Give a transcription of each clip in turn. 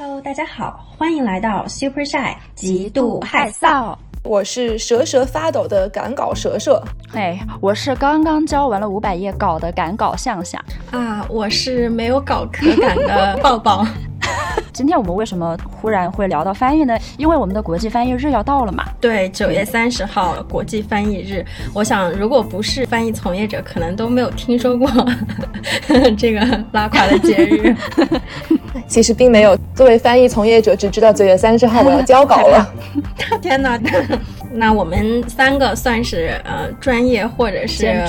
Hello，大家好，欢迎来到 Super Shy 极度害臊。我是蛇舌发抖的赶稿蛇蛇，嘿，我是刚刚交完了五百页稿的赶稿向向啊，我是没有稿可赶的抱抱。今天我们为什么忽然会聊到翻译呢？因为我们的国际翻译日要到了嘛。对，九月三十号国际翻译日。我想，如果不是翻译从业者，可能都没有听说过 这个拉垮的节日。其实并没有，作为翻译从业者，只知道九月三十号我要 交稿了。天哪！那我们三个算是呃专业或者是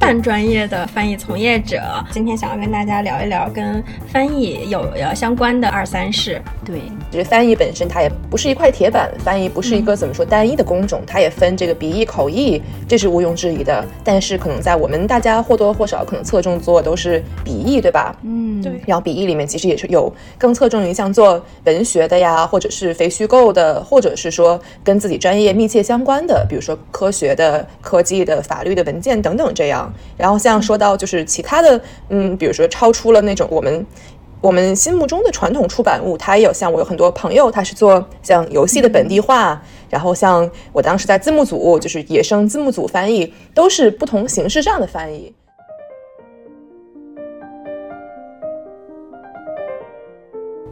半专业的翻译从业者，今天想要跟大家聊一聊跟翻译有呃相关的二三事。对，其实翻译本身它也不是一块铁板，翻译不是一个怎么说单一的工种，它也分这个笔译、口译，这是毋庸置疑的。但是可能在我们大家或多或少可能侧重做都是笔译，对吧？嗯，对。然后笔译里面其实也是有更侧重于像做文学的呀，或者是非虚构的，或者是说跟自己专业密切。相关的，比如说科学的、科技的、法律的文件等等，这样。然后像说到就是其他的，嗯，比如说超出了那种我们我们心目中的传统出版物，它也有。像我有很多朋友，他是做像游戏的本地化，然后像我当时在字幕组，就是野生字幕组翻译，都是不同形式上的翻译。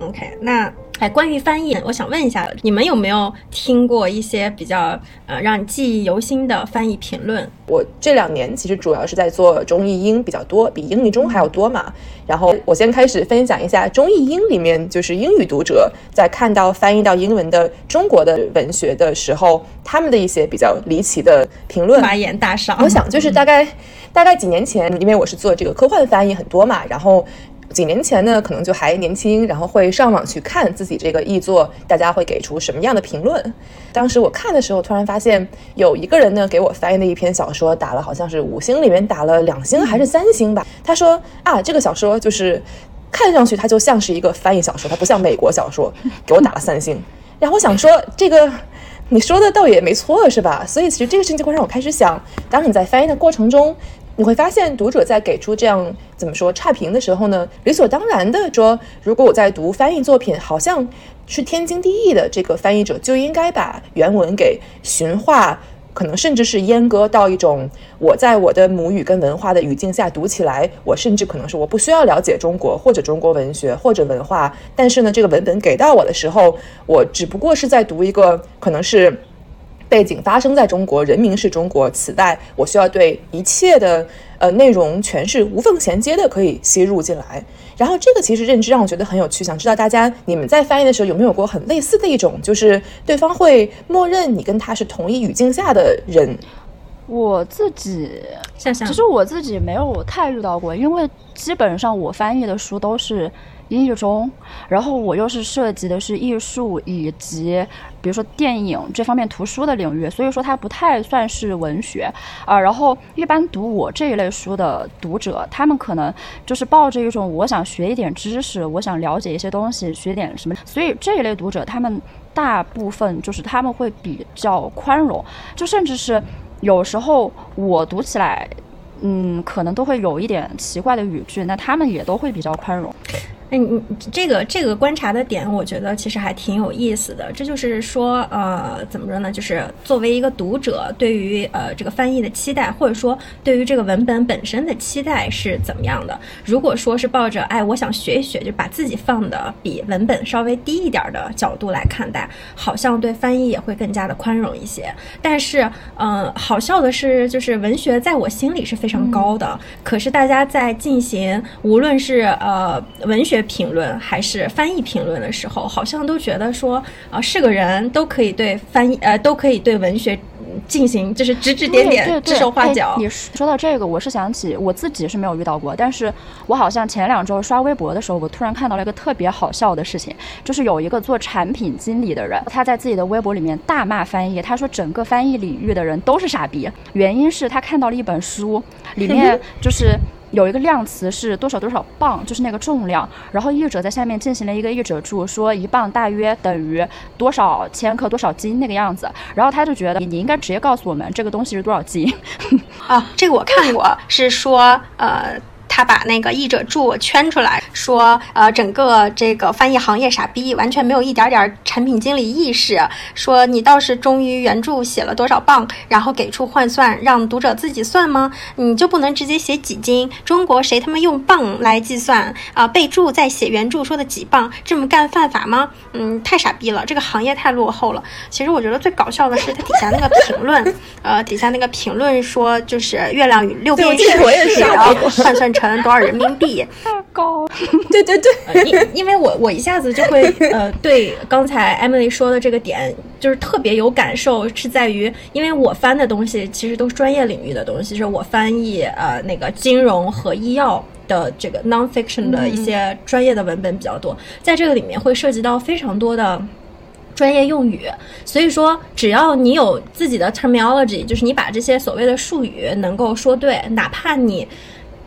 OK，那。哎，关于翻译，我想问一下，你们有没有听过一些比较呃让你记忆犹新的翻译评论？我这两年其实主要是在做中译英比较多，比英译中还要多嘛。然后我先开始分享一下中译英里面，就是英语读者在看到翻译到英文的中国的文学的时候，他们的一些比较离奇的评论。发言大赏。我想就是大概大概几年前，因为我是做这个科幻翻译很多嘛，然后。几年前呢，可能就还年轻，然后会上网去看自己这个译作，大家会给出什么样的评论。当时我看的时候，突然发现有一个人呢给我翻译的一篇小说打了，好像是五星里面打了两星还是三星吧。他说啊，这个小说就是看上去它就像是一个翻译小说，它不像美国小说，给我打了三星。然后我想说，这个你说的倒也没错，是吧？所以其实这个事情就会让我开始想，当你在翻译的过程中。你会发现，读者在给出这样怎么说差评的时候呢，理所当然的说，如果我在读翻译作品，好像是天经地义的，这个翻译者就应该把原文给驯化，可能甚至是阉割到一种我在我的母语跟文化的语境下读起来，我甚至可能是我不需要了解中国或者中国文学或者文化，但是呢，这个文本给到我的时候，我只不过是在读一个可能是。背景发生在中国，人民是中国。此外，我需要对一切的呃内容全是无缝衔接的，可以吸入进来。然后，这个其实认知让我觉得很有趣。想知道大家你们在翻译的时候有没有过很类似的一种，就是对方会默认你跟他是同一语境下的人。我自己想想，其实我自己没有太遇到过，因为基本上我翻译的书都是。英语中，然后我又是涉及的是艺术以及比如说电影这方面图书的领域，所以说它不太算是文学啊。然后一般读我这一类书的读者，他们可能就是抱着一种我想学一点知识，我想了解一些东西，学点什么。所以这一类读者，他们大部分就是他们会比较宽容，就甚至是有时候我读起来，嗯，可能都会有一点奇怪的语句，那他们也都会比较宽容。哎，你这个这个观察的点，我觉得其实还挺有意思的。这就是说，呃，怎么说呢？就是作为一个读者，对于呃这个翻译的期待，或者说对于这个文本本身的期待是怎么样的？如果说是抱着哎，我想学一学，就把自己放的比文本稍微低一点的角度来看待，好像对翻译也会更加的宽容一些。但是，嗯，好笑的是，就是文学在我心里是非常高的，可是大家在进行无论是呃文学。评论还是翻译评论的时候，好像都觉得说啊，是个人都可以对翻译呃，都可以对文学进行就是指指点点、指手画脚。你说到这个，我是想起我自己是没有遇到过，但是我好像前两周刷微博的时候，我突然看到了一个特别好笑的事情，就是有一个做产品经理的人，他在自己的微博里面大骂翻译，他说整个翻译领域的人都是傻逼，原因是他看到了一本书，里面就是。有一个量词是多少多少磅，就是那个重量。然后译者在下面进行了一个译者注，说一磅大约等于多少千克多少斤那个样子。然后他就觉得你应该直接告诉我们这个东西是多少斤。啊，这个我看过，是说呃。他把那个译者注圈出来，说呃整个这个翻译行业傻逼，完全没有一点点产品经理意识。说你倒是忠于原著写了多少磅，然后给出换算，让读者自己算吗？你就不能直接写几斤？中国谁他妈用磅来计算啊？备注在写原著说的几磅，这么干犯法吗？嗯，太傻逼了，这个行业太落后了。其实我觉得最搞笑的是他底下那个评论，呃，底下那个评论说就是月亮与六便士，然后换算成多少人民币？太 高。对 对对，因因为我我一下子就会 呃对刚才 Emily 说的这个点就是特别有感受，是在于因为我翻的东西其实都是专业领域的东西，就是我翻译呃那个金融和医药的这个 nonfiction 的一些专业的文本比较多，在这个里面会涉及到非常多的。专业用语，所以说只要你有自己的 terminology，就是你把这些所谓的术语能够说对，哪怕你，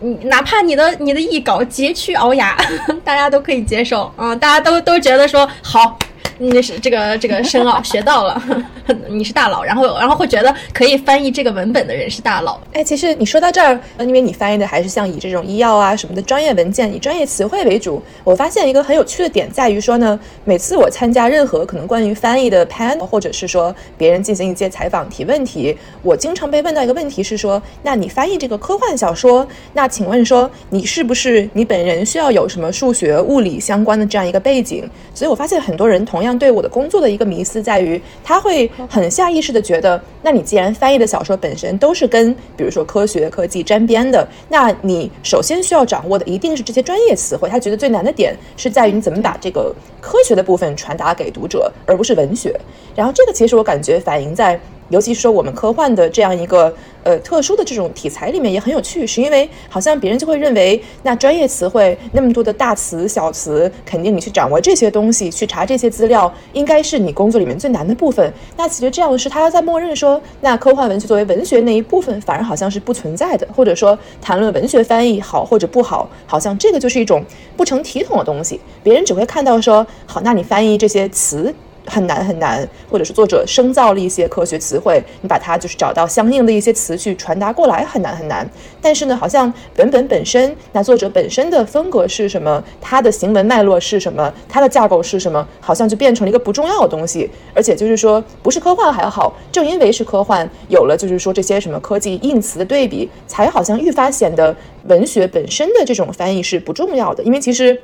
你哪怕你的你的艺稿佶屈聱牙，大家都可以接受，嗯，大家都都觉得说好。那是这个这个深奥 学到了，你是大佬，然后然后会觉得可以翻译这个文本的人是大佬。哎，其实你说到这儿，因为你翻译的还是像以这种医药啊什么的专业文件，以专业词汇为主。我发现一个很有趣的点在于说呢，每次我参加任何可能关于翻译的 panel，或者是说别人进行一些采访提问题，我经常被问到一个问题是说，那你翻译这个科幻小说，那请问说你是不是你本人需要有什么数学、物理相关的这样一个背景？所以我发现很多人同样。对我的工作的一个迷思在于，他会很下意识的觉得，那你既然翻译的小说本身都是跟比如说科学科技沾边的，那你首先需要掌握的一定是这些专业词汇。他觉得最难的点是在于你怎么把这个科学的部分传达给读者，而不是文学。然后这个其实我感觉反映在。尤其是说我们科幻的这样一个呃特殊的这种题材里面也很有趣，是因为好像别人就会认为那专业词汇那么多的大词小词，肯定你去掌握这些东西，去查这些资料，应该是你工作里面最难的部分。那其实这样的是他在默认说，那科幻文学作为文学那一部分，反而好像是不存在的，或者说谈论文学翻译好或者不好，好像这个就是一种不成体统的东西。别人只会看到说，好，那你翻译这些词。很难很难，或者是作者生造了一些科学词汇，你把它就是找到相应的一些词去传达过来，很难很难。但是呢，好像文本本身，那作者本身的风格是什么，他的行文脉络是什么，他的架构是什么，好像就变成了一个不重要的东西。而且就是说，不是科幻还好，正因为是科幻，有了就是说这些什么科技硬词的对比，才好像愈发显得文学本身的这种翻译是不重要的。因为其实。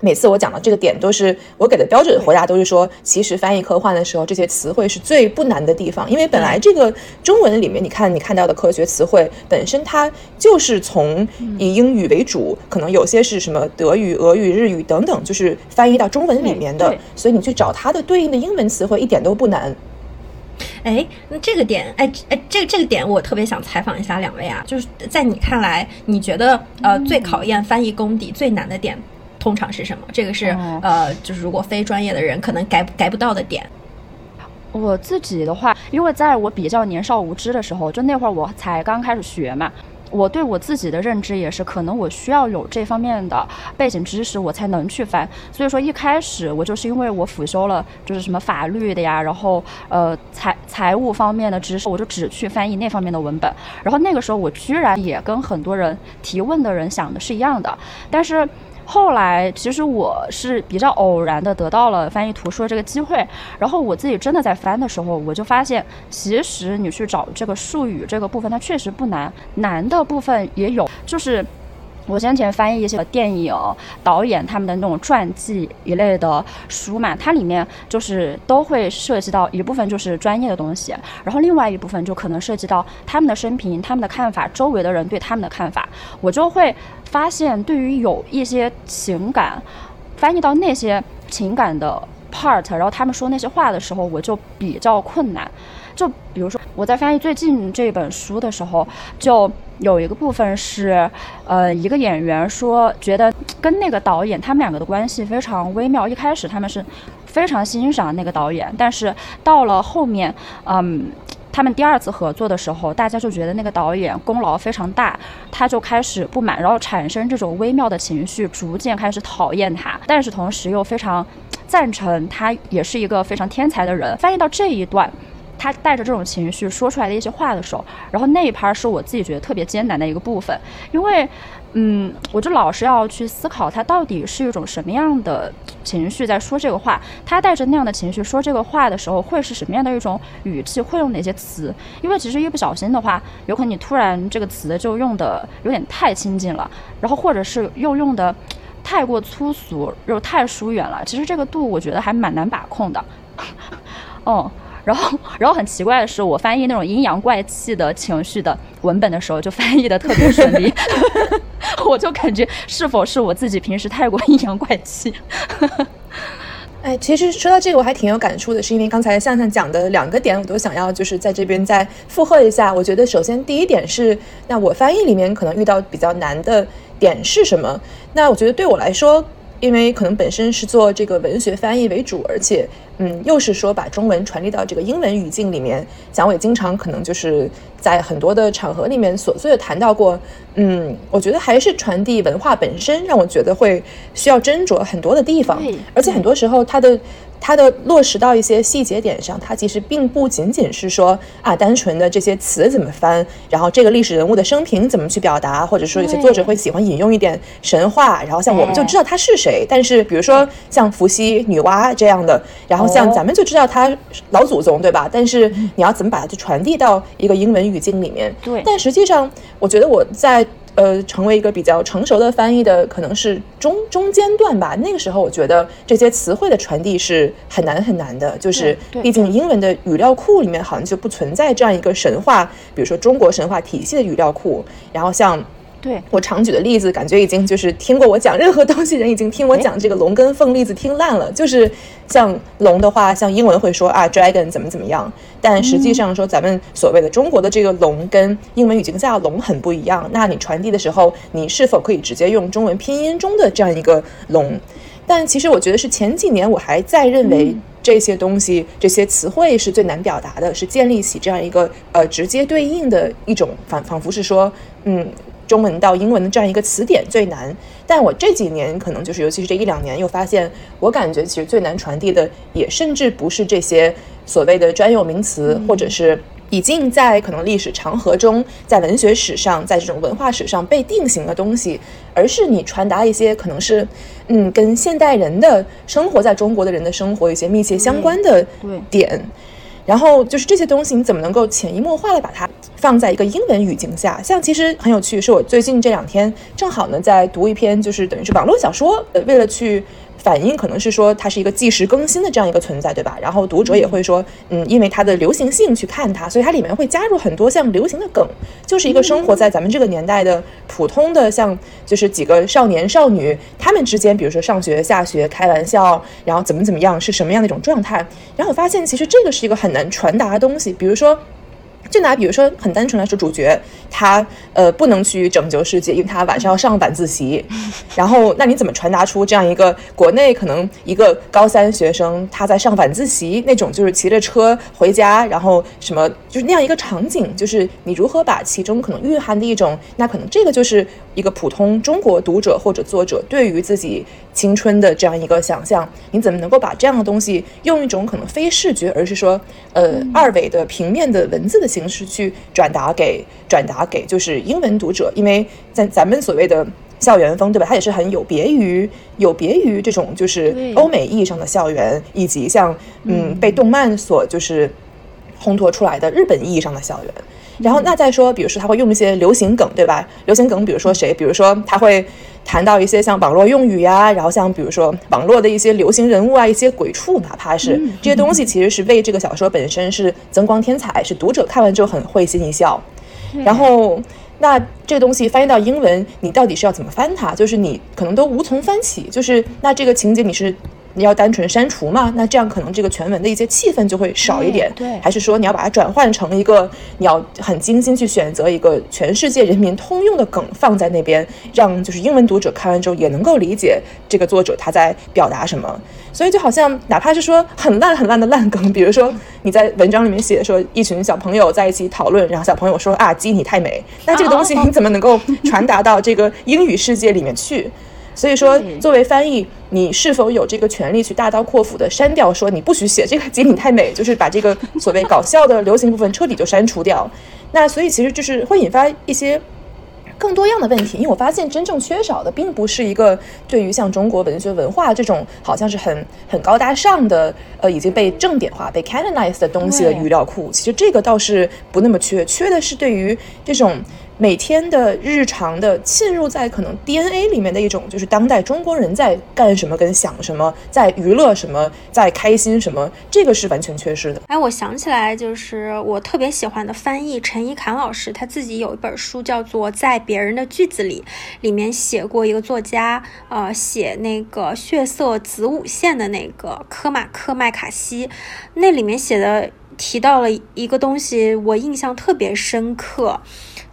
每次我讲到这个点，都是我给的标准回答，都是说，其实翻译科幻的时候，这些词汇是最不难的地方，因为本来这个中文里面，你看你看到的科学词汇本身，它就是从以英语为主，可能有些是什么德语、俄语、日语等等，就是翻译到中文里面的，所以你去找它的对应的英文词汇一点都不难。哎，那这个点，哎哎，这个这个点我特别想采访一下两位啊，就是在你看来，你觉得呃最考验翻译功底最难的点？通常是什么？这个是呃，就是如果非专业的人可能改改不到的点。我自己的话，因为在我比较年少无知的时候，就那会儿我才刚开始学嘛，我对我自己的认知也是，可能我需要有这方面的背景知识，我才能去翻。所以说一开始我就是因为我辅修了就是什么法律的呀，然后呃财财务方面的知识，我就只去翻译那方面的文本。然后那个时候我居然也跟很多人提问的人想的是一样的，但是。后来，其实我是比较偶然的得到了翻译图书的这个机会，然后我自己真的在翻的时候，我就发现，其实你去找这个术语这个部分，它确实不难，难的部分也有，就是。我先前翻译一些电影导演他们的那种传记一类的书嘛，它里面就是都会涉及到一部分就是专业的东西，然后另外一部分就可能涉及到他们的生平、他们的看法、周围的人对他们的看法。我就会发现，对于有一些情感，翻译到那些情感的 part，然后他们说那些话的时候，我就比较困难。就比如说，我在翻译最近这本书的时候，就有一个部分是，呃，一个演员说觉得跟那个导演他们两个的关系非常微妙。一开始他们是非常欣赏那个导演，但是到了后面，嗯，他们第二次合作的时候，大家就觉得那个导演功劳非常大，他就开始不满，然后产生这种微妙的情绪，逐渐开始讨厌他，但是同时又非常赞成他也是一个非常天才的人。翻译到这一段。他带着这种情绪说出来的一些话的时候，然后那一盘是我自己觉得特别艰难的一个部分，因为，嗯，我就老是要去思考他到底是一种什么样的情绪在说这个话，他带着那样的情绪说这个话的时候会是什么样的一种语气，会用哪些词？因为其实一不小心的话，有可能你突然这个词就用的有点太亲近了，然后或者是又用的太过粗俗，又太疏远了。其实这个度我觉得还蛮难把控的，嗯。然后，然后很奇怪的是，我翻译那种阴阳怪气的情绪的文本的时候，就翻译的特别顺利。我就感觉是否是我自己平时太过阴阳怪气？哎，其实说到这个，我还挺有感触的，是因为刚才向向讲的两个点，我都想要就是在这边再附和一下。我觉得首先第一点是，那我翻译里面可能遇到比较难的点是什么？那我觉得对我来说。因为可能本身是做这个文学翻译为主，而且，嗯，又是说把中文传递到这个英文语境里面，蒋伟经常可能就是在很多的场合里面琐碎的谈到过，嗯，我觉得还是传递文化本身让我觉得会需要斟酌很多的地方，而且很多时候它的。它的落实到一些细节点上，它其实并不仅仅是说啊，单纯的这些词怎么翻，然后这个历史人物的生平怎么去表达，或者说有些作者会喜欢引用一点神话，然后像我们就知道他是谁。但是比如说像伏羲、女娲这样的，然后像咱们就知道他老祖宗，对吧？但是你要怎么把它去传递到一个英文语境里面？对。但实际上，我觉得我在。呃，成为一个比较成熟的翻译的，可能是中中间段吧。那个时候，我觉得这些词汇的传递是很难很难的，就是毕竟英文的语料库里面好像就不存在这样一个神话，比如说中国神话体系的语料库。然后像。对我常举的例子，感觉已经就是听过我讲任何东西人已经听我讲这个龙跟凤例子听烂了。就是像龙的话，像英文会说啊，dragon 怎么怎么样，但实际上说咱们所谓的中国的这个龙跟英文语境下的龙很不一样。那你传递的时候，你是否可以直接用中文拼音中的这样一个龙？但其实我觉得是前几年我还在认为这些东西、这些词汇是最难表达的，是建立起这样一个呃直接对应的一种仿仿佛是说嗯。中文到英文的这样一个词典最难，但我这几年可能就是，尤其是这一两年，又发现，我感觉其实最难传递的，也甚至不是这些所谓的专有名词，或者是已经在可能历史长河中，在文学史上，在这种文化史上被定型的东西，而是你传达一些可能是，嗯，跟现代人的生活在中国的人的生活有些密切相关的点。然后就是这些东西，你怎么能够潜移默化的把它放在一个英文语境下？像其实很有趣，是我最近这两天正好呢在读一篇，就是等于是网络小说，呃，为了去。反应可能是说它是一个即时更新的这样一个存在，对吧？然后读者也会说，嗯，因为它的流行性去看它，所以它里面会加入很多像流行的梗，就是一个生活在咱们这个年代的普通的，像就是几个少年少女他们之间，比如说上学下学开玩笑，然后怎么怎么样是什么样的一种状态。然后我发现其实这个是一个很难传达的东西，比如说。就拿比如说很单纯来说，主角他呃不能去拯救世界，因为他晚上要上晚自习。然后那你怎么传达出这样一个国内可能一个高三学生他在上晚自习那种就是骑着车回家，然后什么就是那样一个场景，就是你如何把其中可能蕴含的一种，那可能这个就是一个普通中国读者或者作者对于自己青春的这样一个想象，你怎么能够把这样的东西用一种可能非视觉，而是说呃二维的平面的文字的。形式去转达给转达给就是英文读者，因为在咱们所谓的校园风，对吧？它也是很有别于有别于这种就是欧美意义上的校园，以及像嗯被动漫所就是烘托出来的日本意义上的校园。然后那再说，比如说他会用一些流行梗，对吧？流行梗，比如说谁？比如说他会谈到一些像网络用语呀，然后像比如说网络的一些流行人物啊，一些鬼畜，哪怕是这些东西，其实是为这个小说本身是增光添彩，是读者看完之后很会心一笑。然后那这个东西翻译到英文，你到底是要怎么翻它？就是你可能都无从翻起。就是那这个情节你是。你要单纯删除嘛？那这样可能这个全文的一些气氛就会少一点。对，还是说你要把它转换成一个，你要很精心去选择一个全世界人民通用的梗放在那边，让就是英文读者看完之后也能够理解这个作者他在表达什么。所以就好像哪怕是说很烂很烂的烂梗，比如说你在文章里面写说一群小朋友在一起讨论，然后小朋友说啊鸡你太美，那这个东西你怎么能够传达到这个英语世界里面去？所以说，作为翻译，你是否有这个权利去大刀阔斧的删掉，说你不许写这个极品太美，就是把这个所谓搞笑的流行部分彻底就删除掉？那所以其实就是会引发一些。更多样的问题，因为我发现真正缺少的并不是一个对于像中国文学文化这种好像是很很高大上的呃已经被正点化、被 canonized 的东西的语料库，其实这个倒是不那么缺，缺的是对于这种。每天的日常的浸入在可能 DNA 里面的一种，就是当代中国人在干什么、跟想什么、在娱乐什么、在开心什么，这个是完全缺失的。哎，我想起来，就是我特别喜欢的翻译陈一侃老师，他自己有一本书叫做《在别人的句子里》，里面写过一个作家，呃，写那个血色子午线的那个科马克麦卡锡，那里面写的提到了一个东西，我印象特别深刻。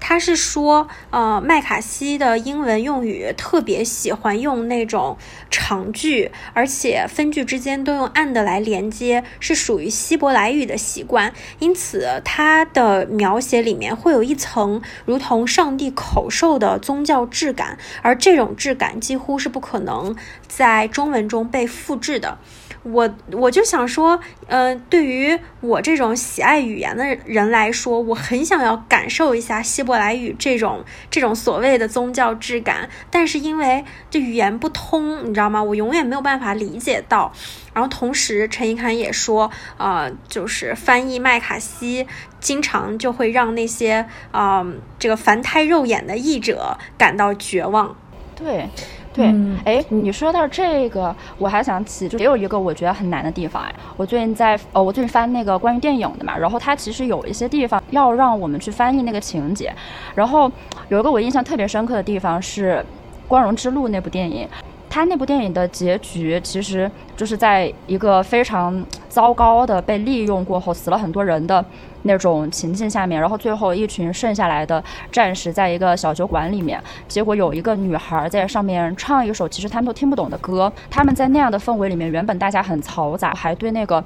他是说，呃，麦卡锡的英文用语特别喜欢用那种长句，而且分句之间都用 and 来连接，是属于希伯来语的习惯。因此，他的描写里面会有一层如同上帝口授的宗教质感，而这种质感几乎是不可能在中文中被复制的。我我就想说，呃，对于我这种喜爱语言的人来说，我很想要感受一下希伯来语这种这种所谓的宗教质感，但是因为这语言不通，你知道吗？我永远没有办法理解到。然后同时，陈一侃也说，呃，就是翻译麦卡锡，经常就会让那些啊这个凡胎肉眼的译者感到绝望。对。对，哎，你说到这个，我还想起，就也有一个我觉得很难的地方哎。我最近在，呃，我最近翻那个关于电影的嘛，然后它其实有一些地方要让我们去翻译那个情节，然后有一个我印象特别深刻的地方是《光荣之路》那部电影。他那部电影的结局，其实就是在一个非常糟糕的被利用过后，死了很多人的那种情境下面，然后最后一群剩下来的战士在一个小酒馆里面，结果有一个女孩在上面唱一首其实他们都听不懂的歌，他们在那样的氛围里面，原本大家很嘈杂，还对那个。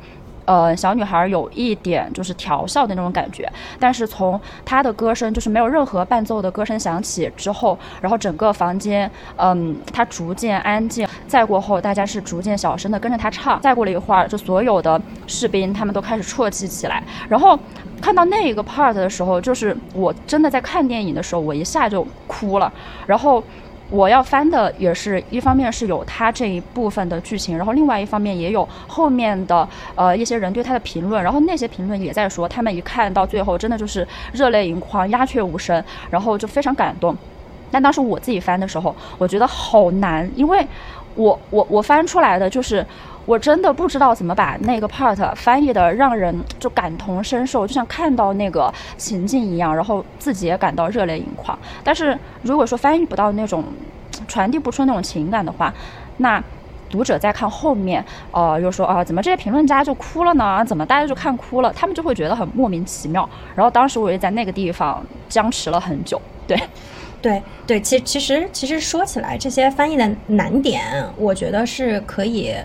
呃，小女孩有一点就是调笑的那种感觉，但是从她的歌声，就是没有任何伴奏的歌声响起之后，然后整个房间，嗯，它逐渐安静。再过后，大家是逐渐小声的跟着她唱。再过了一会儿，就所有的士兵他们都开始啜泣起来。然后看到那一个 part 的时候，就是我真的在看电影的时候，我一下就哭了。然后。我要翻的也是一方面是有他这一部分的剧情，然后另外一方面也有后面的呃一些人对他的评论，然后那些评论也在说，他们一看到最后真的就是热泪盈眶、鸦雀无声，然后就非常感动。但当时我自己翻的时候，我觉得好难，因为我我我翻出来的就是。我真的不知道怎么把那个 part 翻译的让人就感同身受，就像看到那个情境一样，然后自己也感到热泪盈眶。但是如果说翻译不到那种，传递不出那种情感的话，那读者在看后面，呃，又说啊，怎么这些评论家就哭了呢？怎么大家就看哭了？他们就会觉得很莫名其妙。然后当时我也在那个地方僵持了很久。对，对，对，其其实其实说起来，这些翻译的难点，我觉得是可以。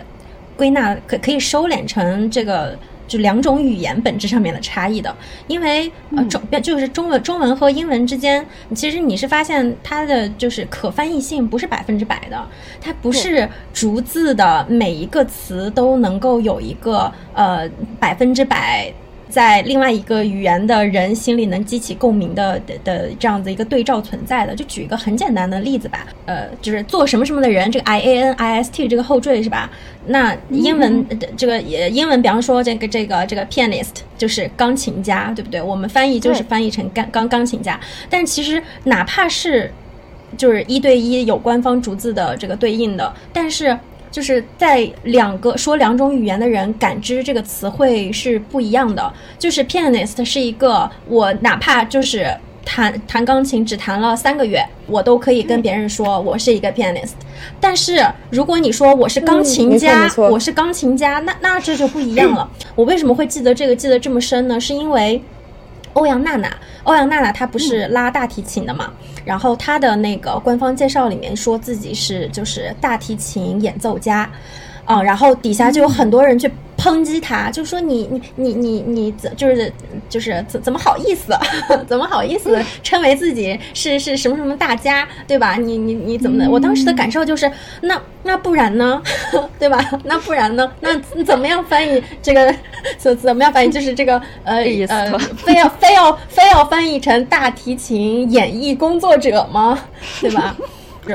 归纳可可以收敛成这个就两种语言本质上面的差异的，因为呃中就是中文中文和英文之间，其实你是发现它的就是可翻译性不是百分之百的，它不是逐字的每一个词都能够有一个呃百分之百。在另外一个语言的人心里能激起共鸣的的的这样子一个对照存在的，就举一个很简单的例子吧，呃，就是做什么什么的人，这个 I A N I S T 这个后缀是吧？那英文这个英文，比方说这个这个这个 pianist 就是钢琴家，对不对？我们翻译就是翻译成钢钢钢琴家，但其实哪怕是就是一对一有官方逐字的这个对应的，但是。就是在两个说两种语言的人感知这个词汇是不一样的。就是 pianist 是一个我哪怕就是弹弹钢琴只弹了三个月，我都可以跟别人说我是一个 pianist。但是如果你说我是钢琴家，我是钢琴家，那那这就不一样了。我为什么会记得这个记得这么深呢？是因为。欧阳娜娜，欧阳娜娜她不是拉大提琴的嘛？然后他的那个官方介绍里面说自己是就是大提琴演奏家，啊，然后底下就有很多人去抨击他，就说你你你你你怎就是就是怎怎么好意思，怎么好意思称为自己是是什么什么大家，对吧？你你你怎么的？我当时的感受就是，那那不然呢，对吧？那不然呢？那怎么样翻译这个怎怎么样翻译？就是这个呃 呃，非要非要非要翻译成大提琴演绎工作者吗？对吧？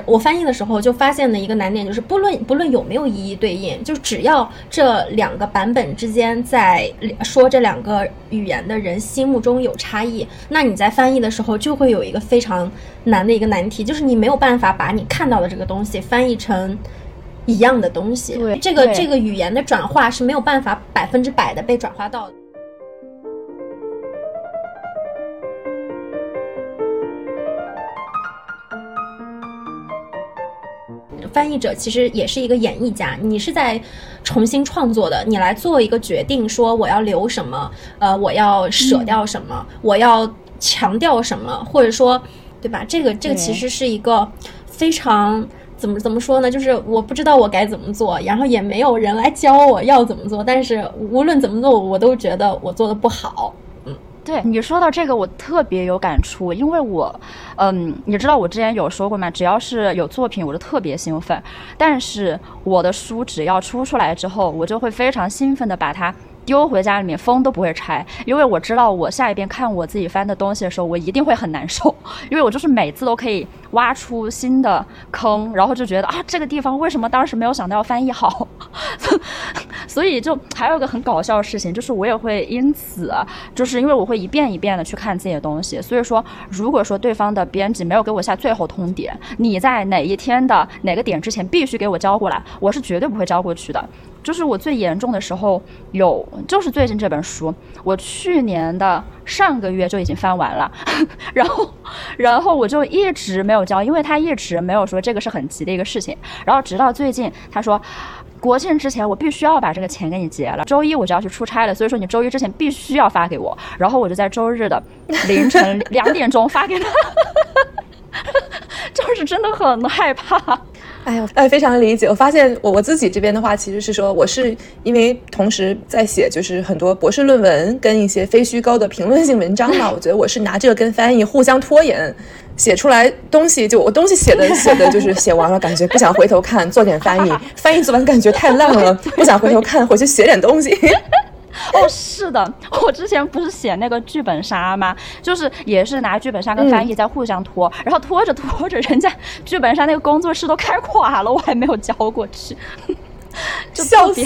我翻译的时候就发现的一个难点就是，不论不论有没有一一对应，就只要这两个版本之间在说这两个语言的人心目中有差异，那你在翻译的时候就会有一个非常难的一个难题，就是你没有办法把你看到的这个东西翻译成一样的东西。对，这个这个语言的转化是没有办法百分之百的被转化到的。翻译者其实也是一个演绎家，你是在重新创作的，你来做一个决定，说我要留什么，呃，我要舍掉什么，我要强调什么，或者说，对吧？这个这个其实是一个非常怎么怎么说呢？就是我不知道我该怎么做，然后也没有人来教我要怎么做，但是无论怎么做，我都觉得我做的不好。对你说到这个，我特别有感触，因为我，嗯，你知道我之前有说过吗？只要是有作品，我就特别兴奋。但是我的书只要出出来之后，我就会非常兴奋的把它。丢回家里面，封都不会拆，因为我知道我下一遍看我自己翻的东西的时候，我一定会很难受，因为我就是每次都可以挖出新的坑，然后就觉得啊，这个地方为什么当时没有想到要翻译好？所以就还有一个很搞笑的事情，就是我也会因此，就是因为我会一遍一遍的去看自己的东西，所以说如果说对方的编辑没有给我下最后通牒，你在哪一天的哪个点之前必须给我交过来，我是绝对不会交过去的。就是我最严重的时候有，就是最近这本书，我去年的上个月就已经翻完了，然后，然后我就一直没有交，因为他一直没有说这个是很急的一个事情，然后直到最近他说，国庆之前我必须要把这个钱给你结了，周一我就要去出差了，所以说你周一之前必须要发给我，然后我就在周日的凌晨 两点钟发给他，就是真的很害怕。哎呦，哎，非常理解。我发现我我自己这边的话，其实是说，我是因为同时在写，就是很多博士论文跟一些非虚构的评论性文章嘛。我觉得我是拿这个跟翻译互相拖延，写出来东西就我东西写的 写的就是写完了，感觉不想回头看，做点翻译，翻译做完感觉太烂了，不想回头看，回去写点东西。哦，是的，我之前不是写那个剧本杀吗？就是也是拿剧本杀跟翻译在互相拖，然后拖着拖着，人家剧本杀那个工作室都开垮了，我还没有交过去，笑死，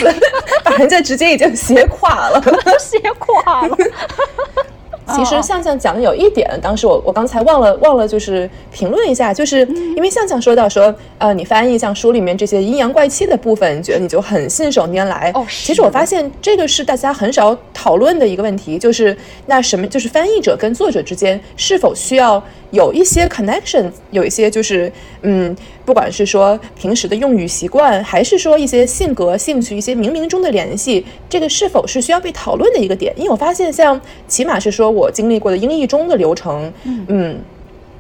把人家直接已经写垮了，写垮了。其实向向讲的有一点，当时我我刚才忘了忘了，就是评论一下，就是因为向向说到说，呃，你翻译像书里面这些阴阳怪气的部分，你觉得你就很信手拈来。哦，其实我发现这个是大家很少讨论的一个问题，就是那什么，就是翻译者跟作者之间是否需要。有一些 connection，有一些就是，嗯，不管是说平时的用语习惯，还是说一些性格、兴趣、一些冥冥中的联系，这个是否是需要被讨论的一个点？因为我发现，像起码是说我经历过的英译中的流程，嗯，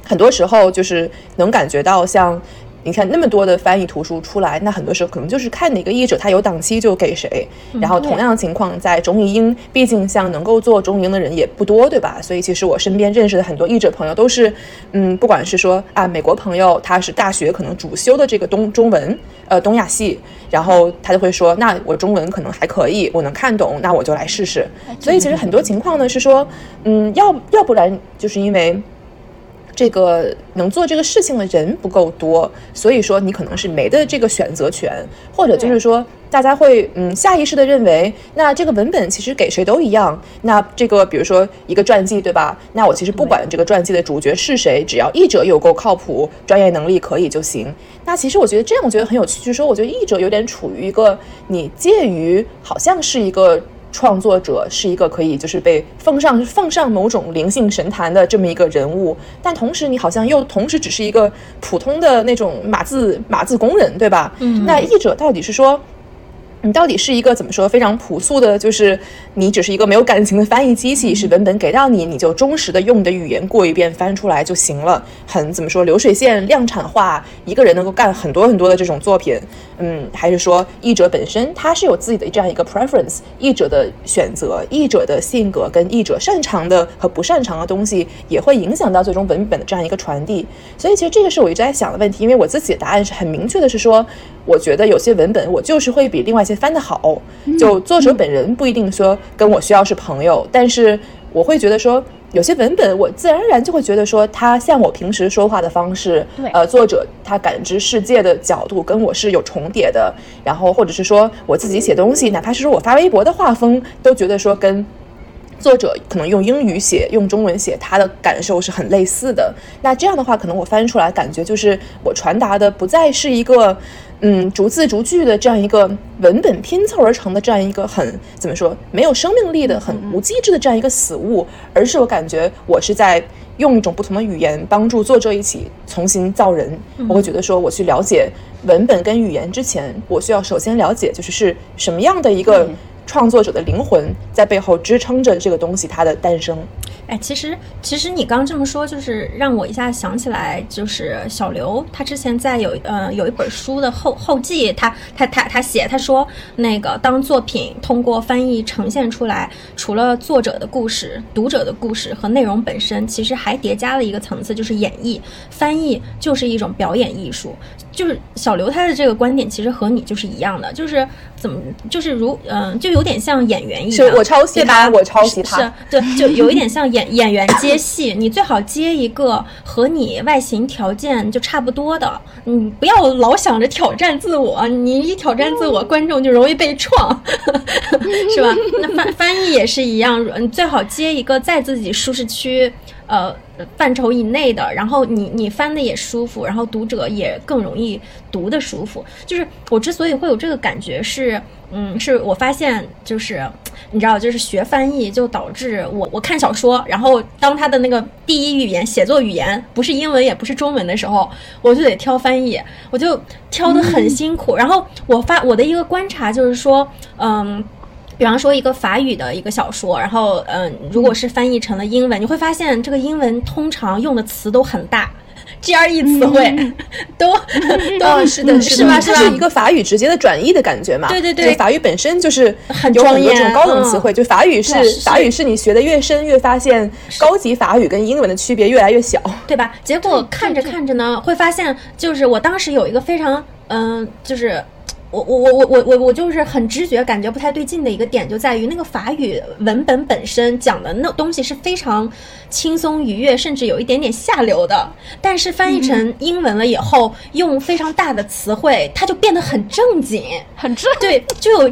很多时候就是能感觉到像。你看那么多的翻译图书出来，那很多时候可能就是看哪个译者他有档期就给谁。然后同样的情况在中译英，毕竟像能够做中英的人也不多，对吧？所以其实我身边认识的很多译者朋友都是，嗯，不管是说啊美国朋友，他是大学可能主修的这个东中文，呃东亚系，然后他就会说，那我中文可能还可以，我能看懂，那我就来试试。所以其实很多情况呢是说，嗯，要要不然就是因为。这个能做这个事情的人不够多，所以说你可能是没的这个选择权，或者就是说大家会嗯下意识的认为，那这个文本其实给谁都一样。那这个比如说一个传记，对吧？那我其实不管这个传记的主角是谁，只要译者有够靠谱，专业能力可以就行。那其实我觉得这样，我觉得很有趣，就是说我觉得译者有点处于一个你介于好像是一个。创作者是一个可以就是被奉上奉上某种灵性神坛的这么一个人物，但同时你好像又同时只是一个普通的那种码字码字工人，对吧？嗯，那译者到底是说？你到底是一个怎么说非常朴素的，就是你只是一个没有感情的翻译机器，是文本给到你，你就忠实的用你的语言过一遍翻出来就行了，很怎么说流水线量产化，一个人能够干很多很多的这种作品，嗯，还是说译者本身他是有自己的这样一个 preference，译者的选择、译者的性格跟译者擅长的和不擅长的东西，也会影响到最终文本的这样一个传递。所以其实这个是我一直在想的问题，因为我自己的答案是很明确的，是说我觉得有些文本我就是会比另外一些翻得好，就作者本人不一定说跟我需要是朋友，但是我会觉得说。有些文本，我自然而然就会觉得说，它像我平时说话的方式，对呃，作者他感知世界的角度跟我是有重叠的，然后或者是说我自己写东西，哪怕是说我发微博的画风，都觉得说跟作者可能用英语写、用中文写，他的感受是很类似的。那这样的话，可能我翻出来感觉就是我传达的不再是一个。嗯，逐字逐句的这样一个文本拼凑而成的这样一个很怎么说没有生命力的、很无机制的这样一个死物，而是我感觉我是在用一种不同的语言帮助作者一起重新造人。我会觉得说，我去了解文本跟语言之前，我需要首先了解就是是什么样的一个创作者的灵魂在背后支撑着这个东西它的诞生。哎，其实其实你刚这么说，就是让我一下想起来，就是小刘他之前在有呃有一本书的后后记，他他他他写他说那个当作品通过翻译呈现出来，除了作者的故事、读者的故事和内容本身，其实还叠加了一个层次，就是演绎。翻译就是一种表演艺术。就是小刘他的这个观点，其实和你就是一样的，就是怎么就是如嗯，就有点像演员一样，我抄袭他，我抄袭他，是，对，就有一点像演演员接戏，你最好接一个和你外形条件就差不多的，你不要老想着挑战自我，你一挑战自我，观众就容易被创，是吧？那翻翻译也是一样，你最好接一个在自己舒适区。呃，范畴以内的，然后你你翻的也舒服，然后读者也更容易读的舒服。就是我之所以会有这个感觉，是嗯，是我发现就是你知道，就是学翻译就导致我我看小说，然后当他的那个第一语言写作语言不是英文也不是中文的时候，我就得挑翻译，我就挑的很辛苦。然后我发我的一个观察就是说，嗯。比方说一个法语的一个小说，然后嗯，如果是翻译成了英文，你会发现这个英文通常用的词都很大，GRE 词汇 都都是的，是吗？它是一个法语直接的转译的感觉嘛？对对对，法语本身就是很有很多这种高等词汇，就法语是法语是你学的越深，越发现高级法语跟英文的区别越来越小，对吧？结果看着看着呢，会发现就是我当时有一个非常嗯，就是。我我我我我我我就是很直觉感觉不太对劲的一个点，就在于那个法语文本本身讲的那东西是非常轻松愉悦，甚至有一点点下流的。但是翻译成英文了以后，用非常大的词汇，它就变得很正经，很正。对，就有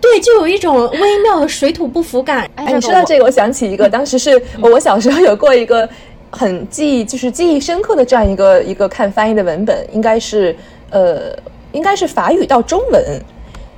对，就有一种微妙的水土不服感。哎，你说到这个，我想起一个，当时是我小时候有过一个很记忆，就是记忆深刻的这样一个一个看翻译的文本，应该是呃。应该是法语到中文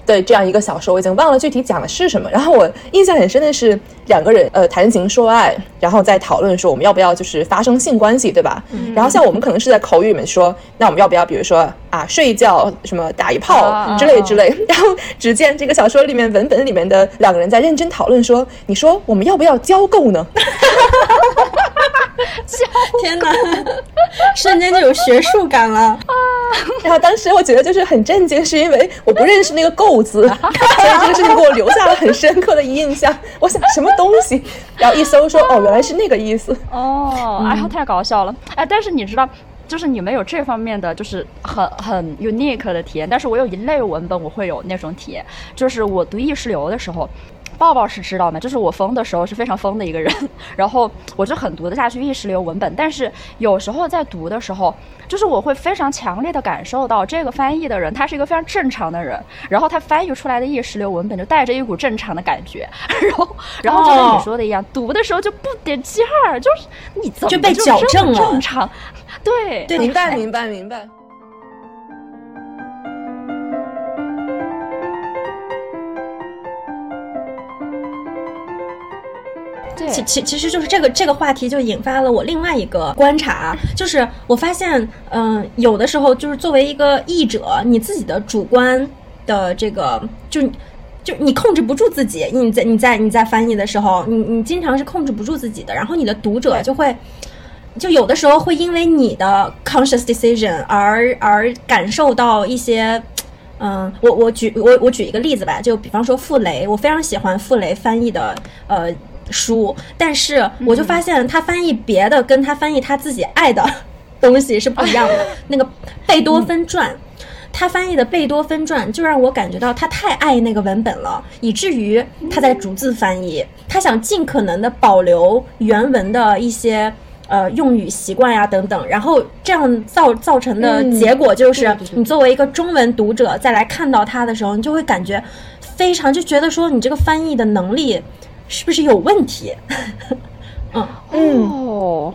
的这样一个小说，我已经忘了具体讲的是什么。然后我印象很深的是两个人呃谈情说爱，然后在讨论说我们要不要就是发生性关系，对吧？然后像我们可能是在口语里面说，那我们要不要比如说啊睡一觉什么打一炮之类之类。然后只见这个小说里面文本里面的两个人在认真讨论说，你说我们要不要交够呢？天哪，瞬间就有学术感了啊！然后当时我觉得就是很震惊，是因为我不认识那个“够”字，所以这个事情给我留下了很深刻的印象。我想什么东西，然后一搜说哦，原来是那个意思哦！哎呀，太搞笑了！哎，但是你知道，就是你们有这方面的，就是很很 unique 的体验。但是我有一类文本，我会有那种体验，就是我读意识流的时候。抱抱是知道的，就是我疯的时候是非常疯的一个人，然后我就很读得下去意识流文本，但是有时候在读的时候，就是我会非常强烈的感受到这个翻译的人他是一个非常正常的人，然后他翻译出来的意识流文本就带着一股正常的感觉，然 后然后就跟你说的一样，读的时候就不点劲儿，就是你怎么就被矫正了？正常，对，明白明白明白。其其其实就是这个这个话题就引发了我另外一个观察，就是我发现，嗯，有的时候就是作为一个译者，你自己的主观的这个，就就你控制不住自己，你在你在你在翻译的时候，你你经常是控制不住自己的，然后你的读者就会，就有的时候会因为你的 conscious decision 而而感受到一些。嗯，我我举我我举一个例子吧，就比方说傅雷，我非常喜欢傅雷翻译的呃书，但是我就发现他翻译别的跟他翻译他自己爱的 东西是不一样的。那个贝多芬传，他翻译的贝多芬传就让我感觉到他太爱那个文本了，以至于他在逐字翻译，他想尽可能的保留原文的一些。呃，用语习惯呀，等等，然后这样造造成的结果就是，你作为一个中文读者再来看到它的时候，你就会感觉非常就觉得说，你这个翻译的能力是不是有问题？嗯嗯哦，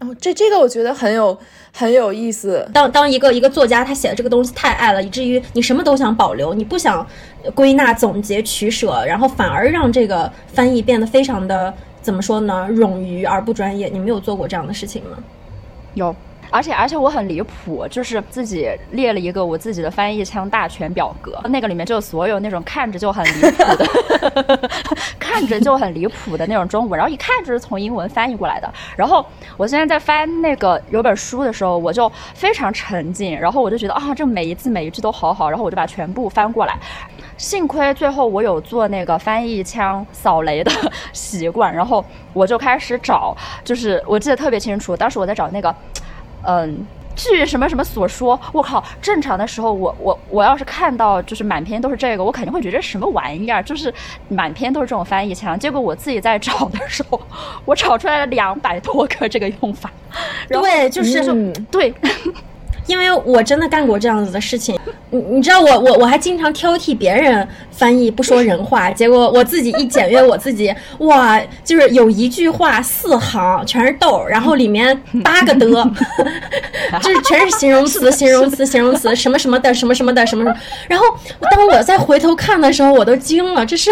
哦这这个我觉得很有很有意思。当当一个一个作家他写的这个东西太爱了，以至于你什么都想保留，你不想归纳、总结、取舍，然后反而让这个翻译变得非常的。怎么说呢？冗余而不专业。你没有做过这样的事情吗？有，而且而且我很离谱，就是自己列了一个我自己的翻译腔大全表格，那个里面就有所有那种看着就很离谱的，看着就很离谱的那种中文，然后一看就是从英文翻译过来的。然后我现在在翻那个有本书的时候，我就非常沉浸，然后我就觉得啊，这每一字每一句都好好，然后我就把全部翻过来。幸亏最后我有做那个翻译腔扫雷的习惯，然后我就开始找，就是我记得特别清楚，当时我在找那个，嗯，据什么什么所说，我靠，正常的时候我我我要是看到就是满篇都是这个，我肯定会觉得什么玩意儿，就是满篇都是这种翻译腔。结果我自己在找的时候，我找出来了两百多个这个用法，对，就是对。因为我真的干过这样子的事情，你你知道我我我还经常挑剔别人翻译不说人话，结果我自己一检阅我自己，哇，就是有一句话四行全是逗，然后里面八个的，就是全是形容词，形容词，形容词，什么什么的，什么什么的，什么什么。然后当我再回头看的时候，我都惊了，这是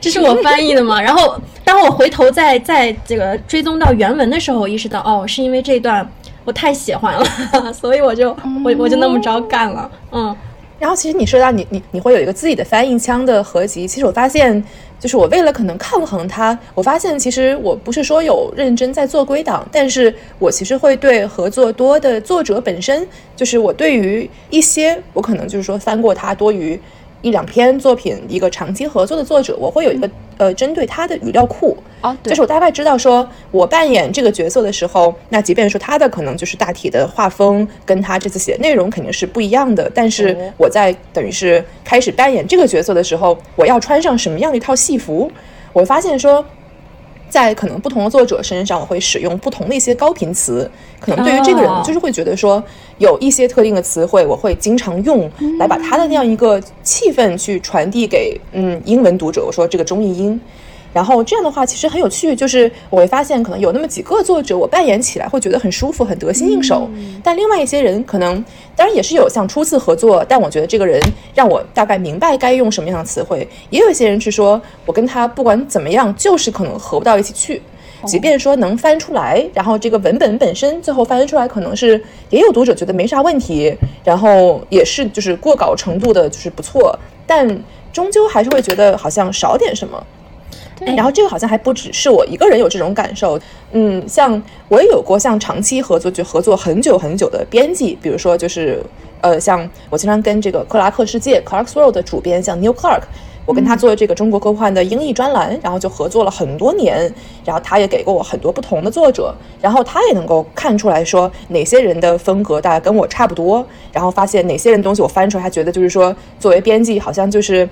这是我翻译的吗？然后当我回头再再这个追踪到原文的时候，我意识到哦，是因为这段。我太喜欢了，所以我就我我就那么着干了，嗯。然后其实你说到你你你会有一个自己的翻译腔的合集，其实我发现，就是我为了可能抗衡它，我发现其实我不是说有认真在做归档，但是我其实会对合作多的作者本身，就是我对于一些我可能就是说翻过它多于。一两篇作品，一个长期合作的作者，我会有一个呃，针对他的语料库。啊，就是我大概知道说，我扮演这个角色的时候，那即便说他的可能就是大体的画风跟他这次写的内容肯定是不一样的，但是我在等于是开始扮演这个角色的时候，我要穿上什么样的一套戏服，我发现说。在可能不同的作者身上，我会使用不同的一些高频词。可能对于这个人，就是会觉得说有一些特定的词汇，我会经常用来把他的那样一个气氛去传递给嗯英文读者。我说这个中译英。然后这样的话其实很有趣，就是我会发现可能有那么几个作者，我扮演起来会觉得很舒服、很得心应手。但另外一些人可能，当然也是有像初次合作，但我觉得这个人让我大概明白该用什么样的词汇。也有一些人是说我跟他不管怎么样，就是可能合不到一起去。即便说能翻出来，然后这个文本本身最后翻出来，可能是也有读者觉得没啥问题，然后也是就是过稿程度的就是不错，但终究还是会觉得好像少点什么。然后这个好像还不只是我一个人有这种感受，嗯，像我也有过像长期合作就合作很久很久的编辑，比如说就是呃，像我经常跟这个克拉克世界 Clark's World 的主编像 Neil Clark，我跟他做这个中国科幻的英译专栏，然后就合作了很多年，然后他也给过我很多不同的作者，然后他也能够看出来说哪些人的风格大概跟我差不多，然后发现哪些人东西我翻出来，他觉得就是说作为编辑好像就是。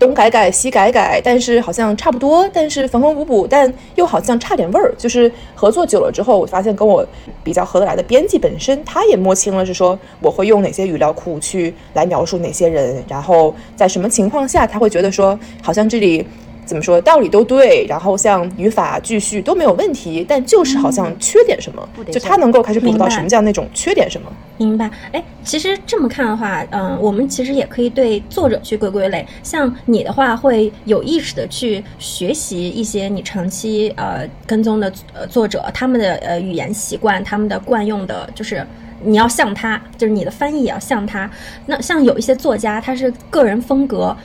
东改改西改改，但是好像差不多，但是缝缝补补，但又好像差点味儿。就是合作久了之后，我发现跟我比较合得来的编辑本身，他也摸清了，是说我会用哪些语料库去来描述哪些人，然后在什么情况下他会觉得说，好像这里。怎么说道理都对，然后像语法句序都没有问题，但就是好像缺点什么，就他能够开始捕捉到什么叫那种缺点什么。明白？哎，其实这么看的话，嗯，我们其实也可以对作者去归归类。像你的话，会有意识的去学习一些你长期呃跟踪的呃作者他们的呃语言习惯，他们的惯用的，就是你要像他，就是你的翻译也要像他。那像有一些作家，他是个人风格。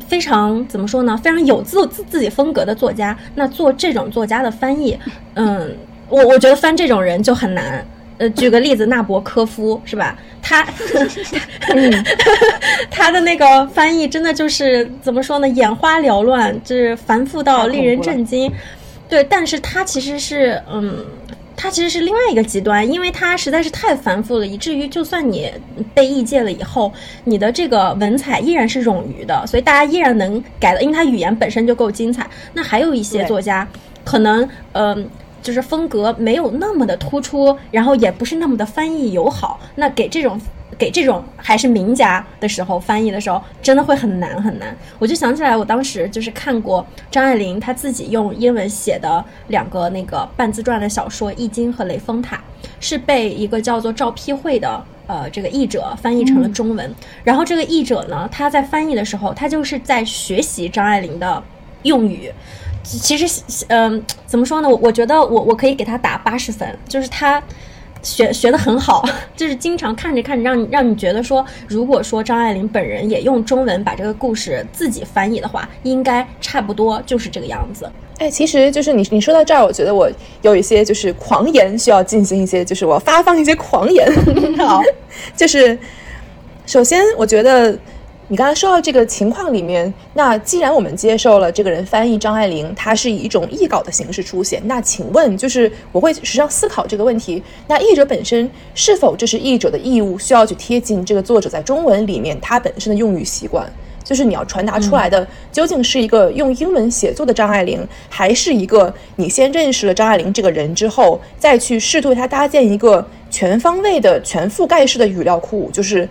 非常怎么说呢？非常有自自自己风格的作家，那做这种作家的翻译，嗯，我我觉得翻这种人就很难，呃，举个例子，纳博科夫是吧？他 他的那个翻译真的就是怎么说呢？眼花缭乱，就是繁复到令人震惊。对，但是他其实是嗯。它其实是另外一个极端，因为它实在是太繁复了，以至于就算你被异界了以后，你的这个文采依然是冗余的，所以大家依然能改的，因为它语言本身就够精彩。那还有一些作家，可能嗯，就是风格没有那么的突出，然后也不是那么的翻译友好，那给这种。给这种还是名家的时候翻译的时候，真的会很难很难。我就想起来，我当时就是看过张爱玲她自己用英文写的两个那个半自传的小说《易经》和《雷峰塔》，是被一个叫做赵丕慧的呃这个译者翻译成了中文。然后这个译者呢，他在翻译的时候，他就是在学习张爱玲的用语。其实，嗯，怎么说呢？我我觉得我我可以给他打八十分，就是他。学学的很好，就是经常看着看着，让让你觉得说，如果说张爱玲本人也用中文把这个故事自己翻译的话，应该差不多就是这个样子。哎，其实就是你你说到这儿，我觉得我有一些就是狂言需要进行一些，就是我发放一些狂言。好，就是首先我觉得。你刚才说到这个情况里面，那既然我们接受了这个人翻译张爱玲，他是以一种译稿的形式出现，那请问，就是我会时常思考这个问题：那译者本身是否这是译者的义务，需要去贴近这个作者在中文里面他本身的用语习惯？就是你要传达出来的究竟是一个用英文写作的张爱玲，还是一个你先认识了张爱玲这个人之后，再去试图为她搭建一个全方位的、全覆盖式的语料库？就是。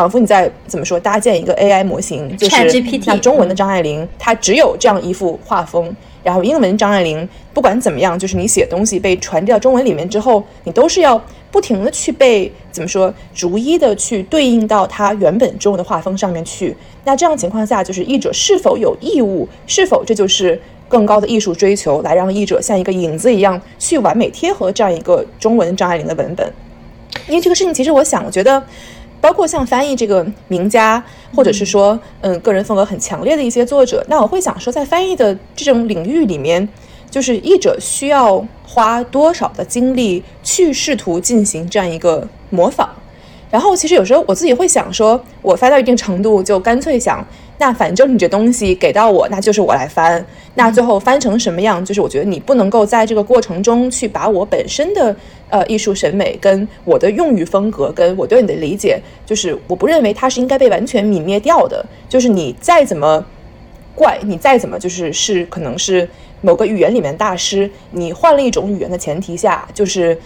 仿佛你在怎么说搭建一个 AI 模型，就是像中文的张爱玲，她只有这样一幅画风，然后英文张爱玲不管怎么样，就是你写东西被传递到中文里面之后，你都是要不停的去被怎么说，逐一的去对应到它原本中文的画风上面去。那这样情况下，就是译者是否有义务，是否这就是更高的艺术追求，来让译者像一个影子一样去完美贴合这样一个中文张爱玲的文本？因为这个事情，其实我想，我觉得。包括像翻译这个名家，或者是说，嗯，个人风格很强烈的一些作者，那我会想说，在翻译的这种领域里面，就是译者需要花多少的精力去试图进行这样一个模仿。然后，其实有时候我自己会想说，我翻到一定程度，就干脆想。那反正你这东西给到我，那就是我来翻。那最后翻成什么样，就是我觉得你不能够在这个过程中去把我本身的呃艺术审美跟我的用语风格跟我对你的理解，就是我不认为它是应该被完全泯灭掉的。就是你再怎么怪，你再怎么就是是可能是某个语言里面大师，你换了一种语言的前提下，就是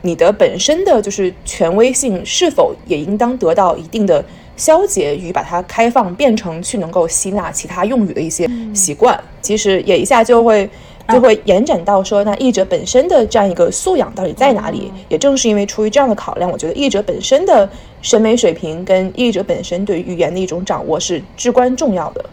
你的本身的就是权威性是否也应当得到一定的。消解与把它开放变成去能够吸纳其他用语的一些习惯，其实也一下就会就会延展到说，那译者本身的这样一个素养到底在哪里？也正是因为出于这样的考量，我觉得译者本身的审美水平跟译者本身对于语言的一种掌握是至关重要的。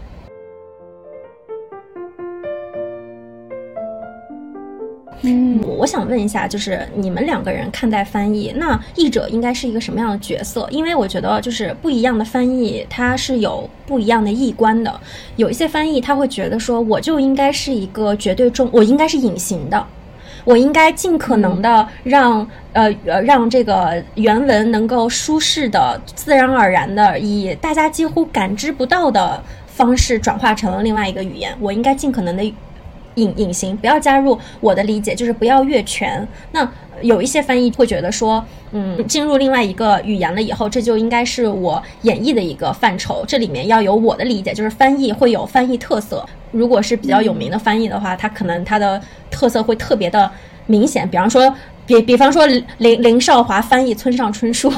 嗯，我想问一下，就是你们两个人看待翻译，那译者应该是一个什么样的角色？因为我觉得，就是不一样的翻译，它是有不一样的译观的。有一些翻译他会觉得说，我就应该是一个绝对中，我应该是隐形的，我应该尽可能的让呃呃让这个原文能够舒适的、自然而然的以大家几乎感知不到的方式转化成了另外一个语言。我应该尽可能的。隐隐形，不要加入我的理解，就是不要越权。那有一些翻译会觉得说，嗯，进入另外一个语言了以后，这就应该是我演绎的一个范畴，这里面要有我的理解，就是翻译会有翻译特色。如果是比较有名的翻译的话，他可能他的特色会特别的明显，比方说。比比方说林林少华翻译村上春树，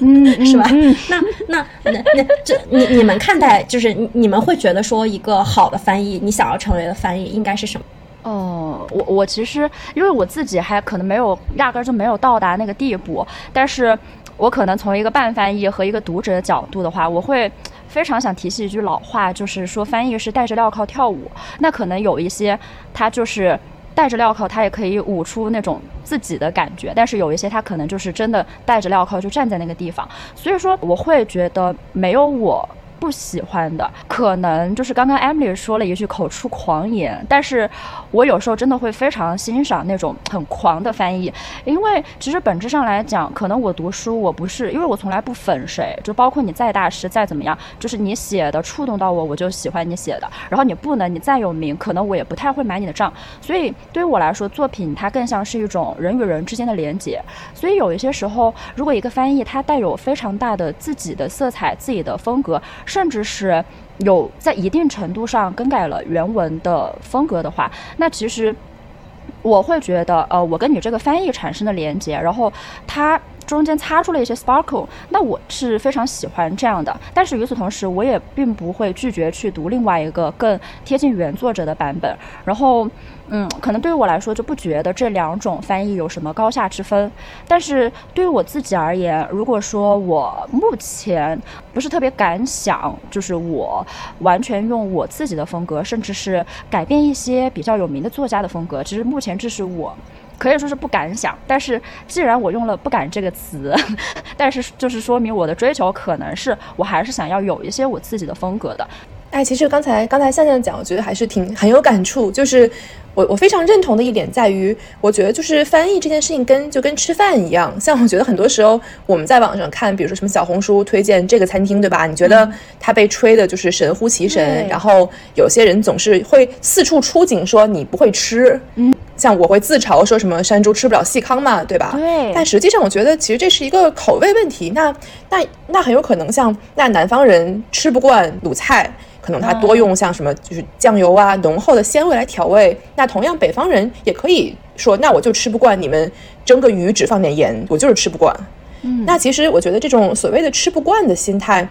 嗯，是吧？那那那那这你你们看待就是你们会觉得说一个好的翻译，你想要成为的翻译应该是什么？哦，我我其实因为我自己还可能没有压根儿就没有到达那个地步，但是我可能从一个半翻译和一个读者的角度的话，我会非常想提起一句老话，就是说翻译是戴着镣铐跳舞。那可能有一些他就是。戴着镣铐，他也可以舞出那种自己的感觉，但是有一些他可能就是真的戴着镣铐就站在那个地方，所以说我会觉得没有我。不喜欢的，可能就是刚刚 Emily 说了一句口出狂言，但是我有时候真的会非常欣赏那种很狂的翻译，因为其实本质上来讲，可能我读书我不是，因为我从来不粉谁，就包括你再大师再怎么样，就是你写的触动到我，我就喜欢你写的，然后你不能，你再有名，可能我也不太会买你的账，所以对于我来说，作品它更像是一种人与人之间的连接，所以有一些时候，如果一个翻译它带有非常大的自己的色彩、自己的风格，甚至是有在一定程度上更改了原文的风格的话，那其实我会觉得，呃，我跟你这个翻译产生的连接，然后它中间擦出了一些 sparkle，那我是非常喜欢这样的。但是与此同时，我也并不会拒绝去读另外一个更贴近原作者的版本，然后。嗯，可能对于我来说就不觉得这两种翻译有什么高下之分，但是对于我自己而言，如果说我目前不是特别敢想，就是我完全用我自己的风格，甚至是改变一些比较有名的作家的风格，其实目前这是我可以说是不敢想。但是既然我用了“不敢”这个词，但是就是说明我的追求可能是我还是想要有一些我自己的风格的。哎，其实刚才刚才向向讲，我觉得还是挺很有感触。就是我我非常认同的一点在于，我觉得就是翻译这件事情跟就跟吃饭一样。像我觉得很多时候我们在网上看，比如说什么小红书推荐这个餐厅，对吧？你觉得它被吹的就是神乎其神，然后有些人总是会四处出警说你不会吃。嗯，像我会自嘲说什么山猪吃不了细糠嘛，对吧？对。但实际上，我觉得其实这是一个口味问题。那那那很有可能像那南方人吃不惯鲁菜。可能他多用像什么就是酱油啊浓厚的鲜味来调味，那同样北方人也可以说，那我就吃不惯你们蒸个鱼只放点盐，我就是吃不惯。嗯，那其实我觉得这种所谓的吃不惯的心态。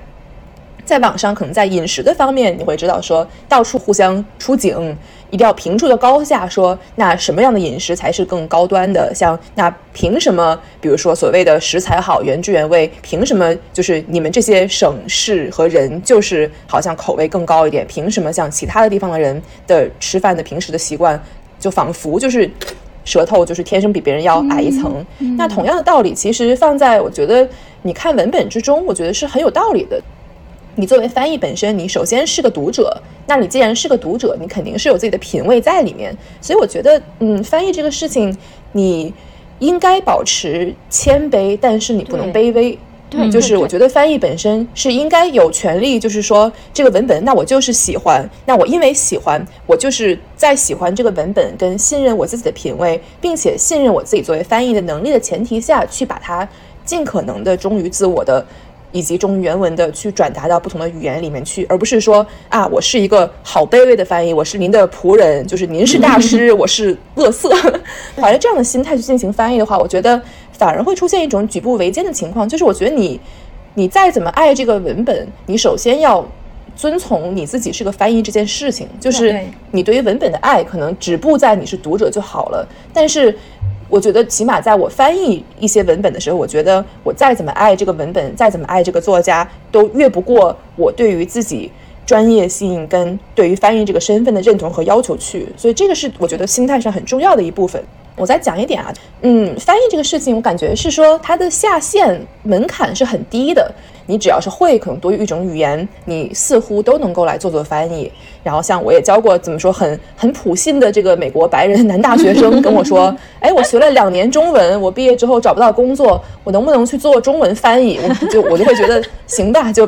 在网上，可能在饮食的方面，你会知道说到处互相出警，一定要评出个高下，说那什么样的饮食才是更高端的？像那凭什么？比如说所谓的食材好、原汁原味，凭什么就是你们这些省市和人就是好像口味更高一点？凭什么像其他的地方的人的吃饭的平时的习惯，就仿佛就是舌头就是天生比别人要矮一层？那同样的道理，其实放在我觉得你看文本之中，我觉得是很有道理的。你作为翻译本身，你首先是个读者，那你既然是个读者，你肯定是有自己的品味在里面。所以我觉得，嗯，翻译这个事情，你应该保持谦卑，但是你不能卑微。对，就是我觉得翻译本身是应该有权利，就是说这个文本，那我就是喜欢，那我因为喜欢，我就是在喜欢这个文本跟信任我自己的品味，并且信任我自己作为翻译的能力的前提下去把它尽可能的忠于自我的。以及中原文的去转达到不同的语言里面去，而不是说啊，我是一个好卑微的翻译，我是您的仆人，就是您是大师，我是恶色，怀着这样的心态去进行翻译的话，我觉得反而会出现一种举步维艰的情况。就是我觉得你，你再怎么爱这个文本，你首先要遵从你自己是个翻译这件事情，就是你对于文本的爱可能止步在你是读者就好了，但是。我觉得，起码在我翻译一些文本的时候，我觉得我再怎么爱这个文本，再怎么爱这个作家，都越不过我对于自己专业性跟对于翻译这个身份的认同和要求去。所以，这个是我觉得心态上很重要的一部分。我再讲一点啊，嗯，翻译这个事情，我感觉是说它的下限门槛是很低的。你只要是会可能多于一种语言，你似乎都能够来做做翻译。然后像我也教过，怎么说很很普信的这个美国白人男大学生跟我说：“哎，我学了两年中文，我毕业之后找不到工作，我能不能去做中文翻译？”我就我就会觉得行吧，就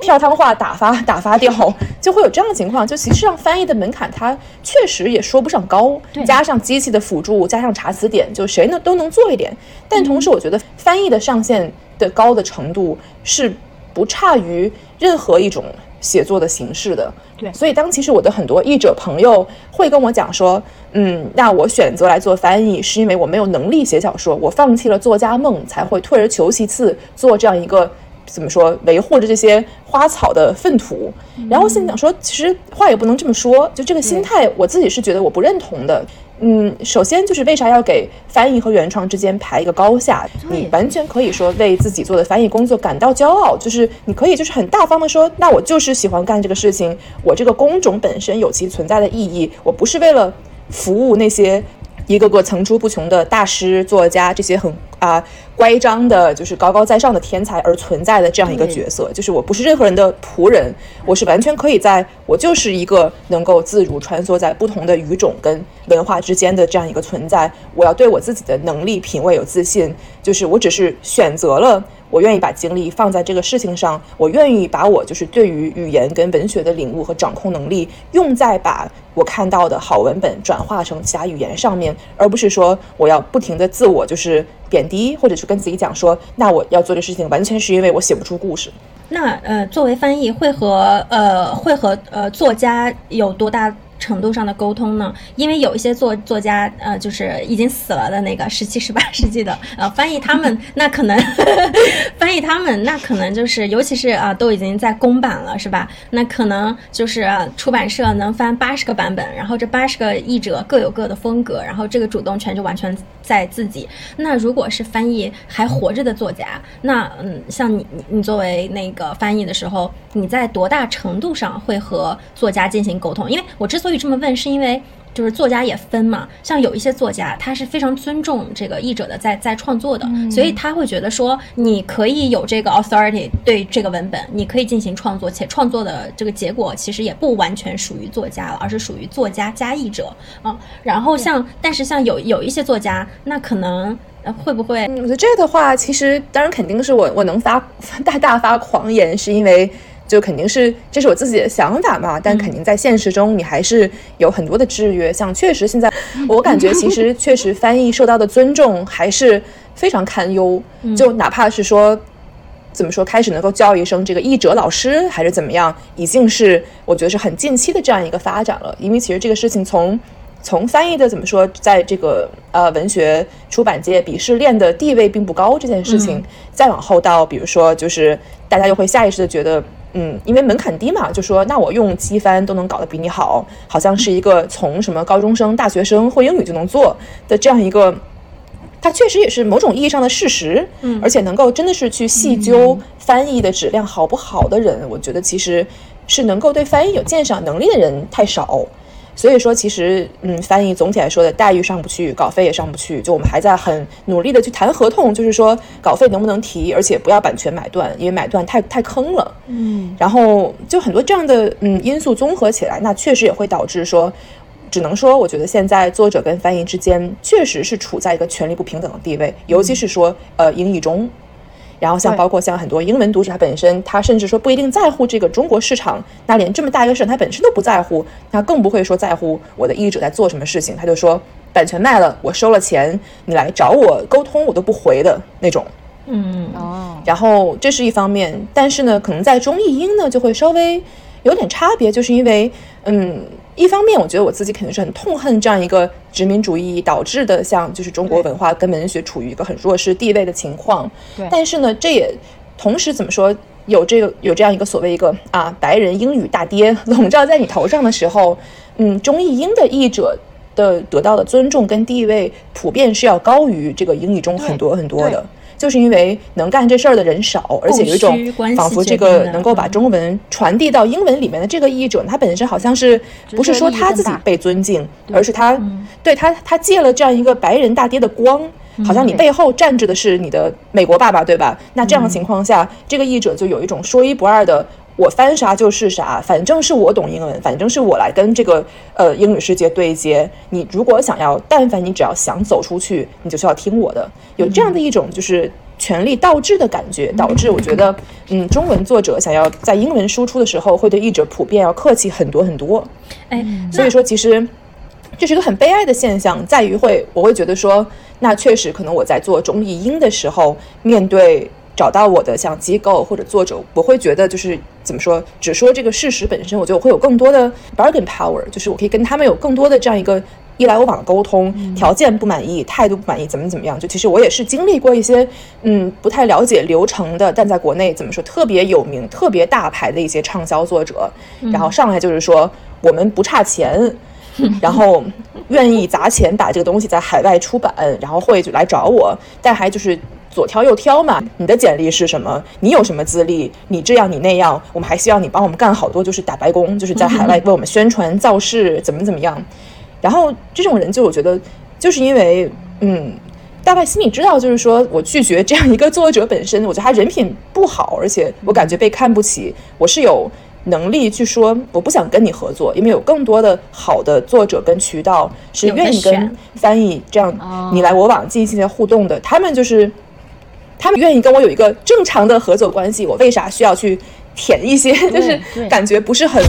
票汤话打发打发掉，就会有这样的情况。就其实上翻译的门槛，它确实也说不上高，加上机器的辅助，加上查词典，就谁呢都能做一点。但同时，我觉得翻译的上限。的高的程度是不差于任何一种写作的形式的。对，所以当其实我的很多译者朋友会跟我讲说，嗯，那我选择来做翻译，是因为我没有能力写小说，我放弃了作家梦，才会退而求其次做这样一个怎么说，维护着这些花草的粪土。然后现在讲说，其实话也不能这么说，就这个心态，我自己是觉得我不认同的。嗯，首先就是为啥要给翻译和原创之间排一个高下？你完全可以说为自己做的翻译工作感到骄傲，就是你可以就是很大方的说，那我就是喜欢干这个事情，我这个工种本身有其存在的意义，我不是为了服务那些一个个层出不穷的大师、作家，这些很啊乖张的，就是高高在上的天才而存在的这样一个角色，就是我不是任何人的仆人，我是完全可以在，我就是一个能够自如穿梭在不同的语种跟文化之间的这样一个存在。我要对我自己的能力、品味有自信，就是我只是选择了。我愿意把精力放在这个事情上，我愿意把我就是对于语言跟文学的领悟和掌控能力用在把我看到的好文本转化成其他语言上面，而不是说我要不停的自我就是贬低，或者是跟自己讲说，那我要做的事情完全是因为我写不出故事。那呃，作为翻译会和呃会和呃作家有多大？程度上的沟通呢？因为有一些作作家，呃，就是已经死了的那个十七、十八 世纪的，呃，翻译他们，那可能 翻译他们，那可能就是，尤其是啊，都已经在公版了，是吧？那可能就是出版社能翻八十个版本，然后这八十个译者各有各的风格，然后这个主动权就完全在自己。那如果是翻译还活着的作家，那嗯，像你你作为那个翻译的时候，你在多大程度上会和作家进行沟通？因为我之所以。所以这么问，是因为就是作家也分嘛，像有一些作家，他是非常尊重这个译者的在在创作的，所以他会觉得说，你可以有这个 authority 对这个文本，你可以进行创作，且创作的这个结果其实也不完全属于作家了，而是属于作家加译者啊。然后像，但是像有有一些作家，那可能会不会？我觉得这个的话，其实当然肯定是我我能发 大大发狂言，是因为。就肯定是这是我自己的想法嘛，但肯定在现实中你还是有很多的制约。像确实现在我感觉其实 确实翻译受到的尊重还是非常堪忧。就哪怕是说怎么说开始能够叫一声这个译者老师还是怎么样，已经是我觉得是很近期的这样一个发展了。因为其实这个事情从从翻译的怎么说，在这个呃文学出版界鄙视链的地位并不高这件事情，再往后到比如说就是大家又会下意识的觉得。嗯，因为门槛低嘛，就说那我用机翻都能搞得比你好，好像是一个从什么高中生、大学生会英语就能做的这样一个，它确实也是某种意义上的事实。嗯，而且能够真的是去细究翻译的质量好不好的人，我觉得其实是能够对翻译有鉴赏能力的人太少。所以说，其实，嗯，翻译总体来说的待遇上不去，稿费也上不去。就我们还在很努力的去谈合同，就是说稿费能不能提，而且不要版权买断，因为买断太太坑了。嗯，然后就很多这样的嗯因素综合起来，那确实也会导致说，只能说，我觉得现在作者跟翻译之间确实是处在一个权力不平等的地位，尤其是说，呃，英译中。然后像包括像很多英文读者，他本身他甚至说不一定在乎这个中国市场，那连这么大一个市场他本身都不在乎，那更不会说在乎我的译者在做什么事情。他就说版权卖了，我收了钱，你来找我沟通，我都不回的那种。嗯哦。然后这是一方面，但是呢，可能在中译英呢就会稍微有点差别，就是因为嗯。一方面，我觉得我自己肯定是很痛恨这样一个殖民主义导致的，像就是中国文化跟文学处于一个很弱势地位的情况。对。但是呢，这也同时怎么说，有这个有这样一个所谓一个啊白人英语大跌 笼罩在你头上的时候，嗯，中译英的译者的得到的尊重跟地位，普遍是要高于这个英语中很多很多的。就是因为能干这事儿的人少，而且有一种仿佛这个能够把中文传递到英文里面的这个译者，他本身好像是不是说他自己被尊敬，而是他对他他借了这样一个白人大爹的光，好像你背后站着的是你的美国爸爸，对吧？那这样的情况下，这个译者就有一种说一不二的。我翻啥就是啥，反正是我懂英文，反正是我来跟这个呃英语世界对接。你如果想要，但凡你只要想走出去，你就需要听我的。有这样的一种就是权力倒置的感觉，导致我觉得，嗯，中文作者想要在英文输出的时候，会对译者普遍要客气很多很多。哎，所以说其实这是一个很悲哀的现象，在于会我会觉得说，那确实可能我在做中译英的时候，面对。找到我的像机构或者作者，我会觉得就是怎么说，只说这个事实本身，我觉得我会有更多的 bargain power，就是我可以跟他们有更多的这样一个一来我往的沟通，条件不满意，态度不满意，怎么怎么样？就其实我也是经历过一些嗯不太了解流程的，但在国内怎么说特别有名、特别大牌的一些畅销作者，然后上来就是说我们不差钱，然后愿意砸钱把这个东西在海外出版，然后会就来找我，但还就是。左挑右挑嘛，你的简历是什么？你有什么资历？你这样你那样，我们还需要你帮我们干好多，就是打白工，就是在海外为我们宣传造势，怎么怎么样。然后这种人就我觉得就是因为嗯。大概心里知道，就是说我拒绝这样一个作者本身，我觉得他人品不好，而且我感觉被看不起。我是有能力去说我不想跟你合作，因为有更多的好的作者跟渠道是愿意跟翻译这样你来我往进行一些互动的。他们就是他们愿意跟我有一个正常的合作关系，我为啥需要去舔一些就是感觉不是很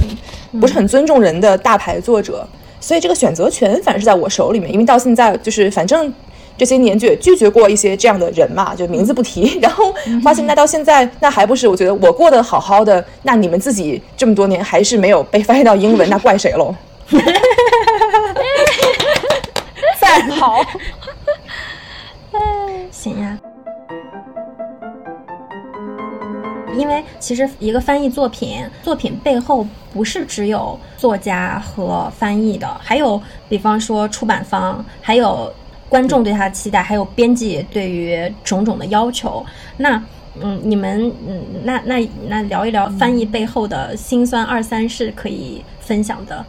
不是很尊重人的大牌作者？所以这个选择权反正是在我手里面，因为到现在就是反正。这些年就也拒绝过一些这样的人嘛，就名字不提。然后发现那到现在那还不是我觉得我过得好好的，那你们自己这么多年还是没有被翻译到英文，那怪谁喽？赞好，行呀。因为其实一个翻译作品，作品背后不是只有作家和翻译的，还有比方说出版方，还有。观众对他的期待，还有编辑对于种种的要求，那嗯，你们嗯，那那那聊一聊翻译背后的辛酸二三是，可以分享的。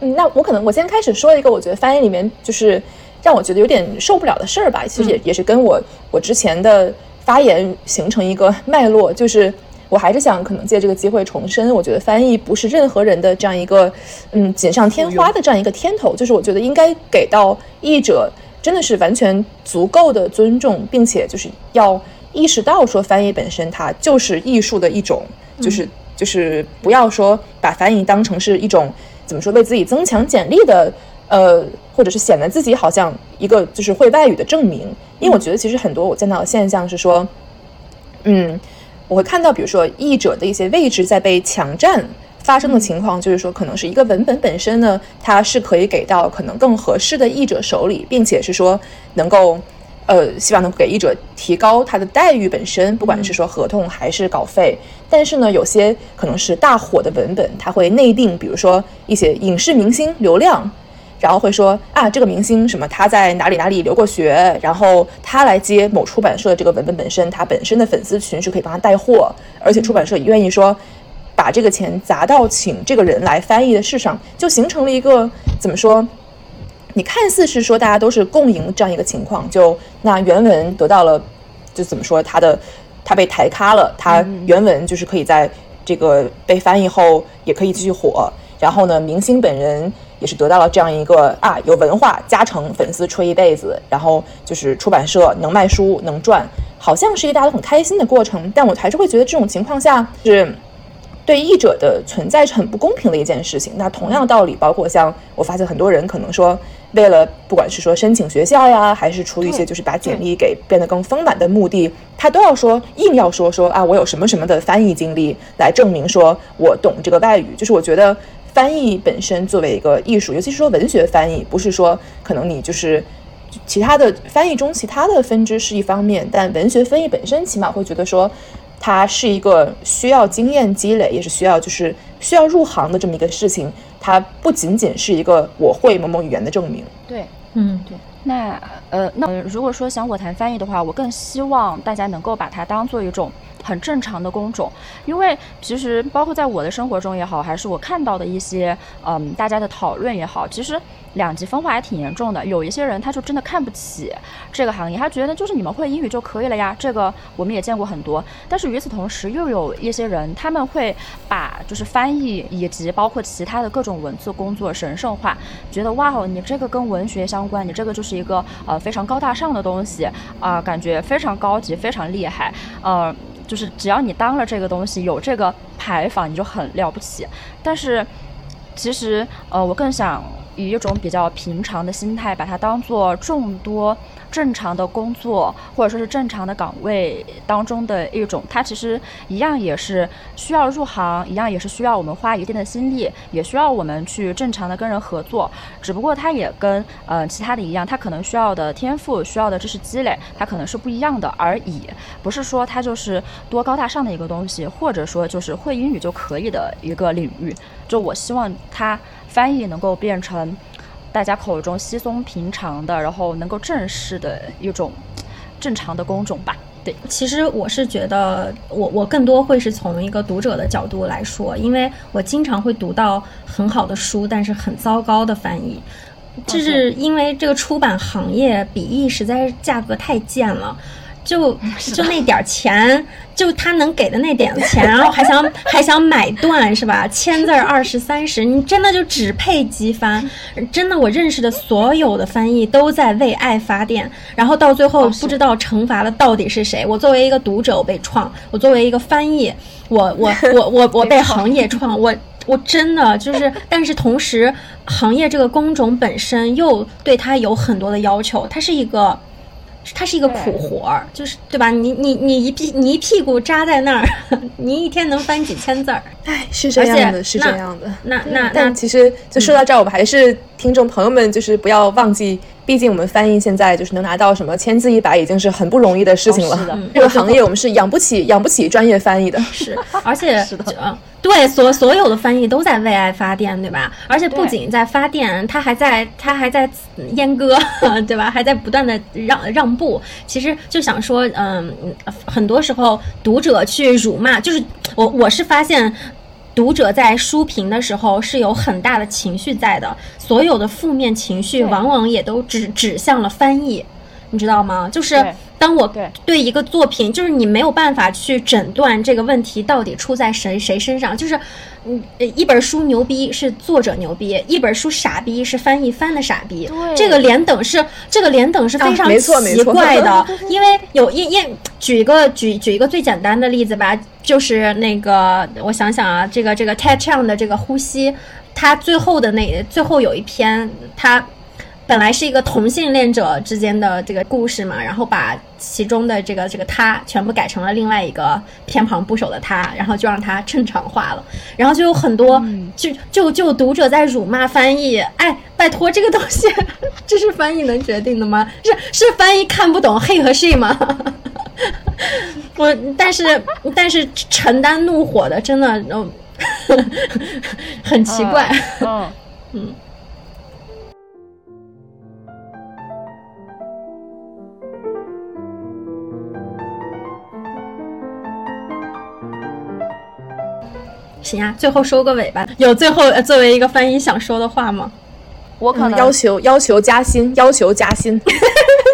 嗯，那我可能我先开始说一个，我觉得翻译里面就是让我觉得有点受不了的事儿吧。其实也也是跟我我之前的发言形成一个脉络，就是我还是想可能借这个机会重申，我觉得翻译不是任何人的这样一个嗯锦上添花的这样一个天头，就是我觉得应该给到译者。真的是完全足够的尊重，并且就是要意识到说翻译本身它就是艺术的一种，就是就是不要说把翻译当成是一种怎么说为自己增强简历的，呃，或者是显得自己好像一个就是会外语的证明。因为我觉得其实很多我见到的现象是说，嗯，我会看到比如说译者的一些位置在被抢占。发生的情况就是说，可能是一个文本本身呢，它是可以给到可能更合适的译者手里，并且是说能够，呃，希望能给译者提高他的待遇本身，不管是说合同还是稿费。但是呢，有些可能是大火的文本，它会内定，比如说一些影视明星流量，然后会说啊，这个明星什么他在哪里哪里留过学，然后他来接某出版社的这个文本本身，他本身的粉丝群是可以帮他带货，而且出版社也愿意说。把这个钱砸到请这个人来翻译的事上，就形成了一个怎么说？你看似是说大家都是共赢这样一个情况，就那原文得到了，就怎么说？他的他被抬咖了，他原文就是可以在这个被翻译后也可以继续火。然后呢，明星本人也是得到了这样一个啊有文化加成，粉丝吹一辈子。然后就是出版社能卖书能赚，好像是一个大家都很开心的过程。但我还是会觉得这种情况下是。对译者的存在是很不公平的一件事情。那同样道理，包括像我发现很多人可能说，为了不管是说申请学校呀，还是出于一些就是把简历给变得更丰满的目的，他都要说硬要说说啊，我有什么什么的翻译经历来证明说我懂这个外语。就是我觉得翻译本身作为一个艺术，尤其是说文学翻译，不是说可能你就是其他的翻译中其他的分支是一方面，但文学翻译本身起码会觉得说。它是一个需要经验积累，也是需要就是需要入行的这么一个事情。它不仅仅是一个我会某某语言的证明。对，嗯，对。那呃，那如果说想我谈翻译的话，我更希望大家能够把它当做一种。很正常的工种，因为其实包括在我的生活中也好，还是我看到的一些嗯大家的讨论也好，其实两极分化还挺严重的。有一些人他就真的看不起这个行业，他觉得就是你们会英语就可以了呀。这个我们也见过很多。但是与此同时，又有一些人他们会把就是翻译以及包括其他的各种文字工作神圣化，觉得哇哦，你这个跟文学相关，你这个就是一个呃非常高大上的东西啊，感觉非常高级，非常厉害，呃。就是只要你当了这个东西，有这个牌坊，你就很了不起。但是，其实，呃，我更想以一种比较平常的心态，把它当做众多。正常的工作或者说是正常的岗位当中的一种，它其实一样也是需要入行，一样也是需要我们花一定的心力，也需要我们去正常的跟人合作。只不过它也跟呃其他的一样，它可能需要的天赋、需要的知识积累，它可能是不一样的而已。不是说它就是多高大上的一个东西，或者说就是会英语就可以的一个领域。就我希望它翻译能够变成。大家口中稀松平常的，然后能够正视的一种正常的工种吧。对，其实我是觉得，我我更多会是从一个读者的角度来说，因为我经常会读到很好的书，但是很糟糕的翻译。这是因为这个出版行业笔译实在是价格太贱了。就就那点钱，就他能给的那点钱，然后还想还想买断是吧？签字二十三十，你真的就只配机翻。真的，我认识的所有的翻译都在为爱发电，然后到最后不知道惩罚的到底是谁。我作为一个读者，我被创；我作为一个翻译，我我我我 我被行业创。我我真的就是，但是同时，行业这个工种本身又对他有很多的要求，它是一个。它是一个苦活儿，就是对吧？你你你一屁你一屁股扎在那儿，你一天能翻几千字儿？哎，是这样的，是这样的。那那但其实就说到这儿，我们还是听众朋友们，就是不要忘记。毕竟我们翻译现在就是能拿到什么千字一百，已经是很不容易的事情了。是的，这个行业我们是养不起、养不起专业翻译的。是，而且是的，对，所所有的翻译都在为爱发电，对吧？而且不仅在发电，他还在他还在阉割，对吧？还在不断的让让步。其实就想说，嗯，很多时候读者去辱骂，就是我我是发现。读者在书评的时候是有很大的情绪在的，所有的负面情绪往往也都指指向了翻译，你知道吗？就是当我对一个作品，就是你没有办法去诊断这个问题到底出在谁谁身上，就是。嗯，一本书牛逼是作者牛逼，一本书傻逼是翻译翻的傻逼。这个连等是这个连等是非常奇怪的，因为有因因举一个举举一个最简单的例子吧，就是那个我想想啊，这个这个 Ted Chiang 的这个呼吸，他最后的那最后有一篇他。本来是一个同性恋者之间的这个故事嘛，然后把其中的这个这个他全部改成了另外一个偏旁部首的他，然后就让他正常化了，然后就有很多就就就读者在辱骂翻译，哎，拜托这个东西，这是翻译能决定的吗？是 是翻译看不懂 he 和 she 吗？我但是但是承担怒火的真的嗯，很奇怪，嗯嗯。行啊，最后收个尾吧。有最后作为一个翻译想说的话吗？我可能要求要求加薪，要求加薪。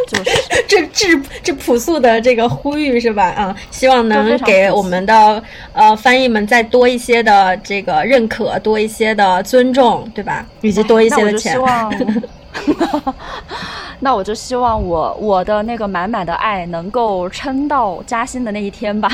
就是 这这这朴素的这个呼吁是吧？啊，希望能给我们的呃翻译们再多一些的这个认可，多一些的尊重，对吧？以及多一些的钱。那我就希望我我的那个满满的爱能够撑到加薪的那一天吧。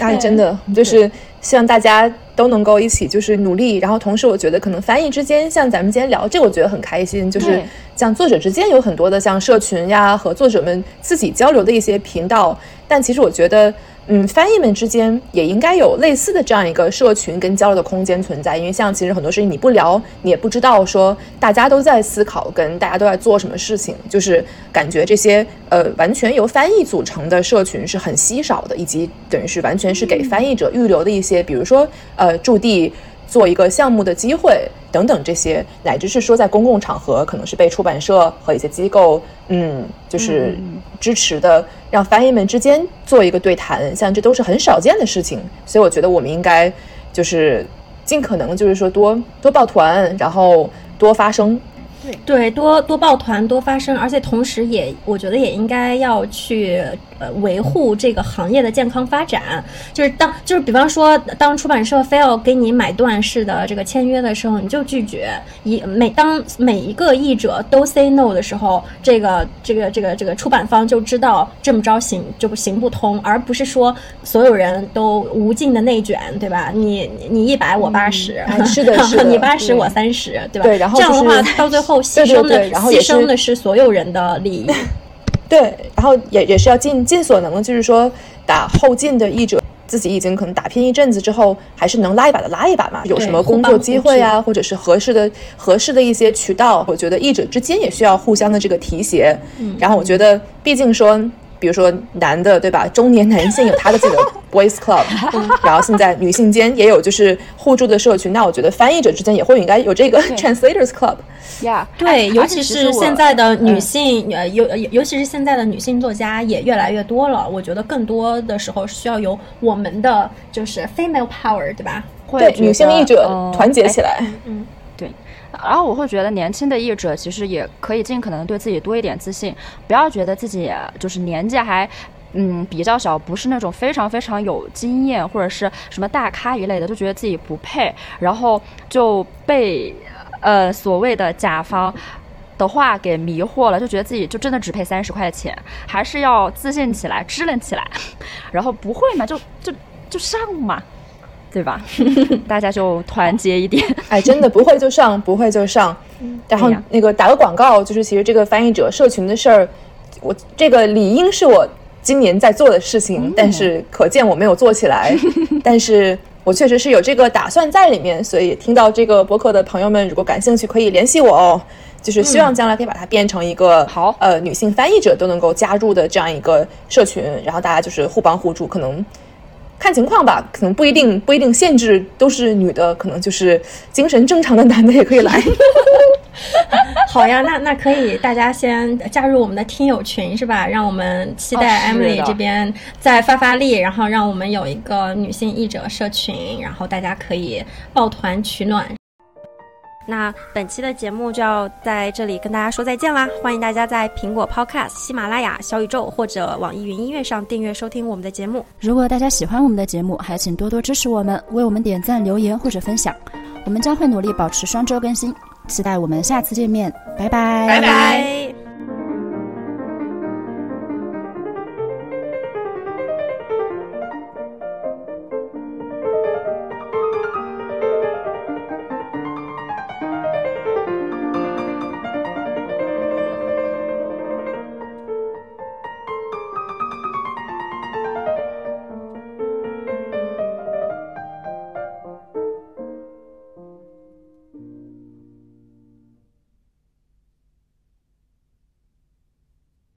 哎，真的就是。希望大家都能够一起就是努力，然后同时我觉得可能翻译之间，像咱们今天聊这，我觉得很开心，就是像作者之间有很多的像社群呀和作者们自己交流的一些频道，但其实我觉得。嗯，翻译们之间也应该有类似的这样一个社群跟交流的空间存在，因为像其实很多事情你不聊，你也不知道说大家都在思考，跟大家都在做什么事情，就是感觉这些呃完全由翻译组成的社群是很稀少的，以及等于是完全是给翻译者预留的一些，比如说呃驻地。做一个项目的机会等等这些，乃至是说在公共场合，可能是被出版社和一些机构，嗯，就是支持的，让翻译们之间做一个对谈，像这都是很少见的事情。所以我觉得我们应该就是尽可能就是说多多抱团，然后多发声。对，多多抱团，多发声，而且同时也，我觉得也应该要去呃维护这个行业的健康发展。就是当就是比方说，当出版社非要给你买断式的这个签约的时候，你就拒绝。一每当每一个译者都 say no 的时候，这个这个这个这个出版方就知道这么着行就不行不通，而不是说所有人都无尽的内卷，对吧？你你一百我八十，是的，是的，你八十我三十，对吧？对，然后这样的话到最后。牺牲的，牺牲的是所有人的利益。对，然后也也是要尽尽所能，就是说打后进的译者，自己已经可能打拼一阵子之后，还是能拉一把的拉一把嘛。有什么工作机会啊，或者是合适的合适的一些渠道，我觉得译者之间也需要互相的这个提携。然后我觉得，毕竟说。比如说男的对吧？中年男性有他的这个 boys club，然后现在女性间也有就是互助的社群。那我觉得翻译者之间也会应该有这个 translators club。Yeah，对，尤其是现在的女性，呃，尤尤其是现在的女性作家也越来越多了。我觉得更多的时候是需要由我们的就是 female power，对吧？对，女性译者团结起来。嗯，对。然后我会觉得年轻的译者其实也可以尽可能对自己多一点自信，不要觉得自己就是年纪还。嗯，比较小，不是那种非常非常有经验或者是什么大咖一类的，就觉得自己不配，然后就被呃所谓的甲方的话给迷惑了，就觉得自己就真的只配三十块钱，还是要自信起来，支棱起来，然后不会嘛，就就就上嘛，对吧？大家就团结一点。哎，真的不会就上，不会就上。然后那个打个广告，就是其实这个翻译者社群的事儿，我这个理应是我。今年在做的事情，但是可见我没有做起来。但是我确实是有这个打算在里面，所以听到这个博客的朋友们，如果感兴趣，可以联系我哦。就是希望将来可以把它变成一个好呃女性翻译者都能够加入的这样一个社群，然后大家就是互帮互助，可能。看情况吧，可能不一定不一定限制都是女的，可能就是精神正常的男的也可以来。好呀，那那可以，大家先加入我们的听友群是吧？让我们期待 Emily 这边再发发力，然后让我们有一个女性译者社群，然后大家可以抱团取暖。那本期的节目就要在这里跟大家说再见啦！欢迎大家在苹果 Podcast、喜马拉雅、小宇宙或者网易云音乐上订阅收听我们的节目。如果大家喜欢我们的节目，还请多多支持我们，为我们点赞、留言或者分享。我们将会努力保持双周更新，期待我们下次见面，拜拜，拜拜。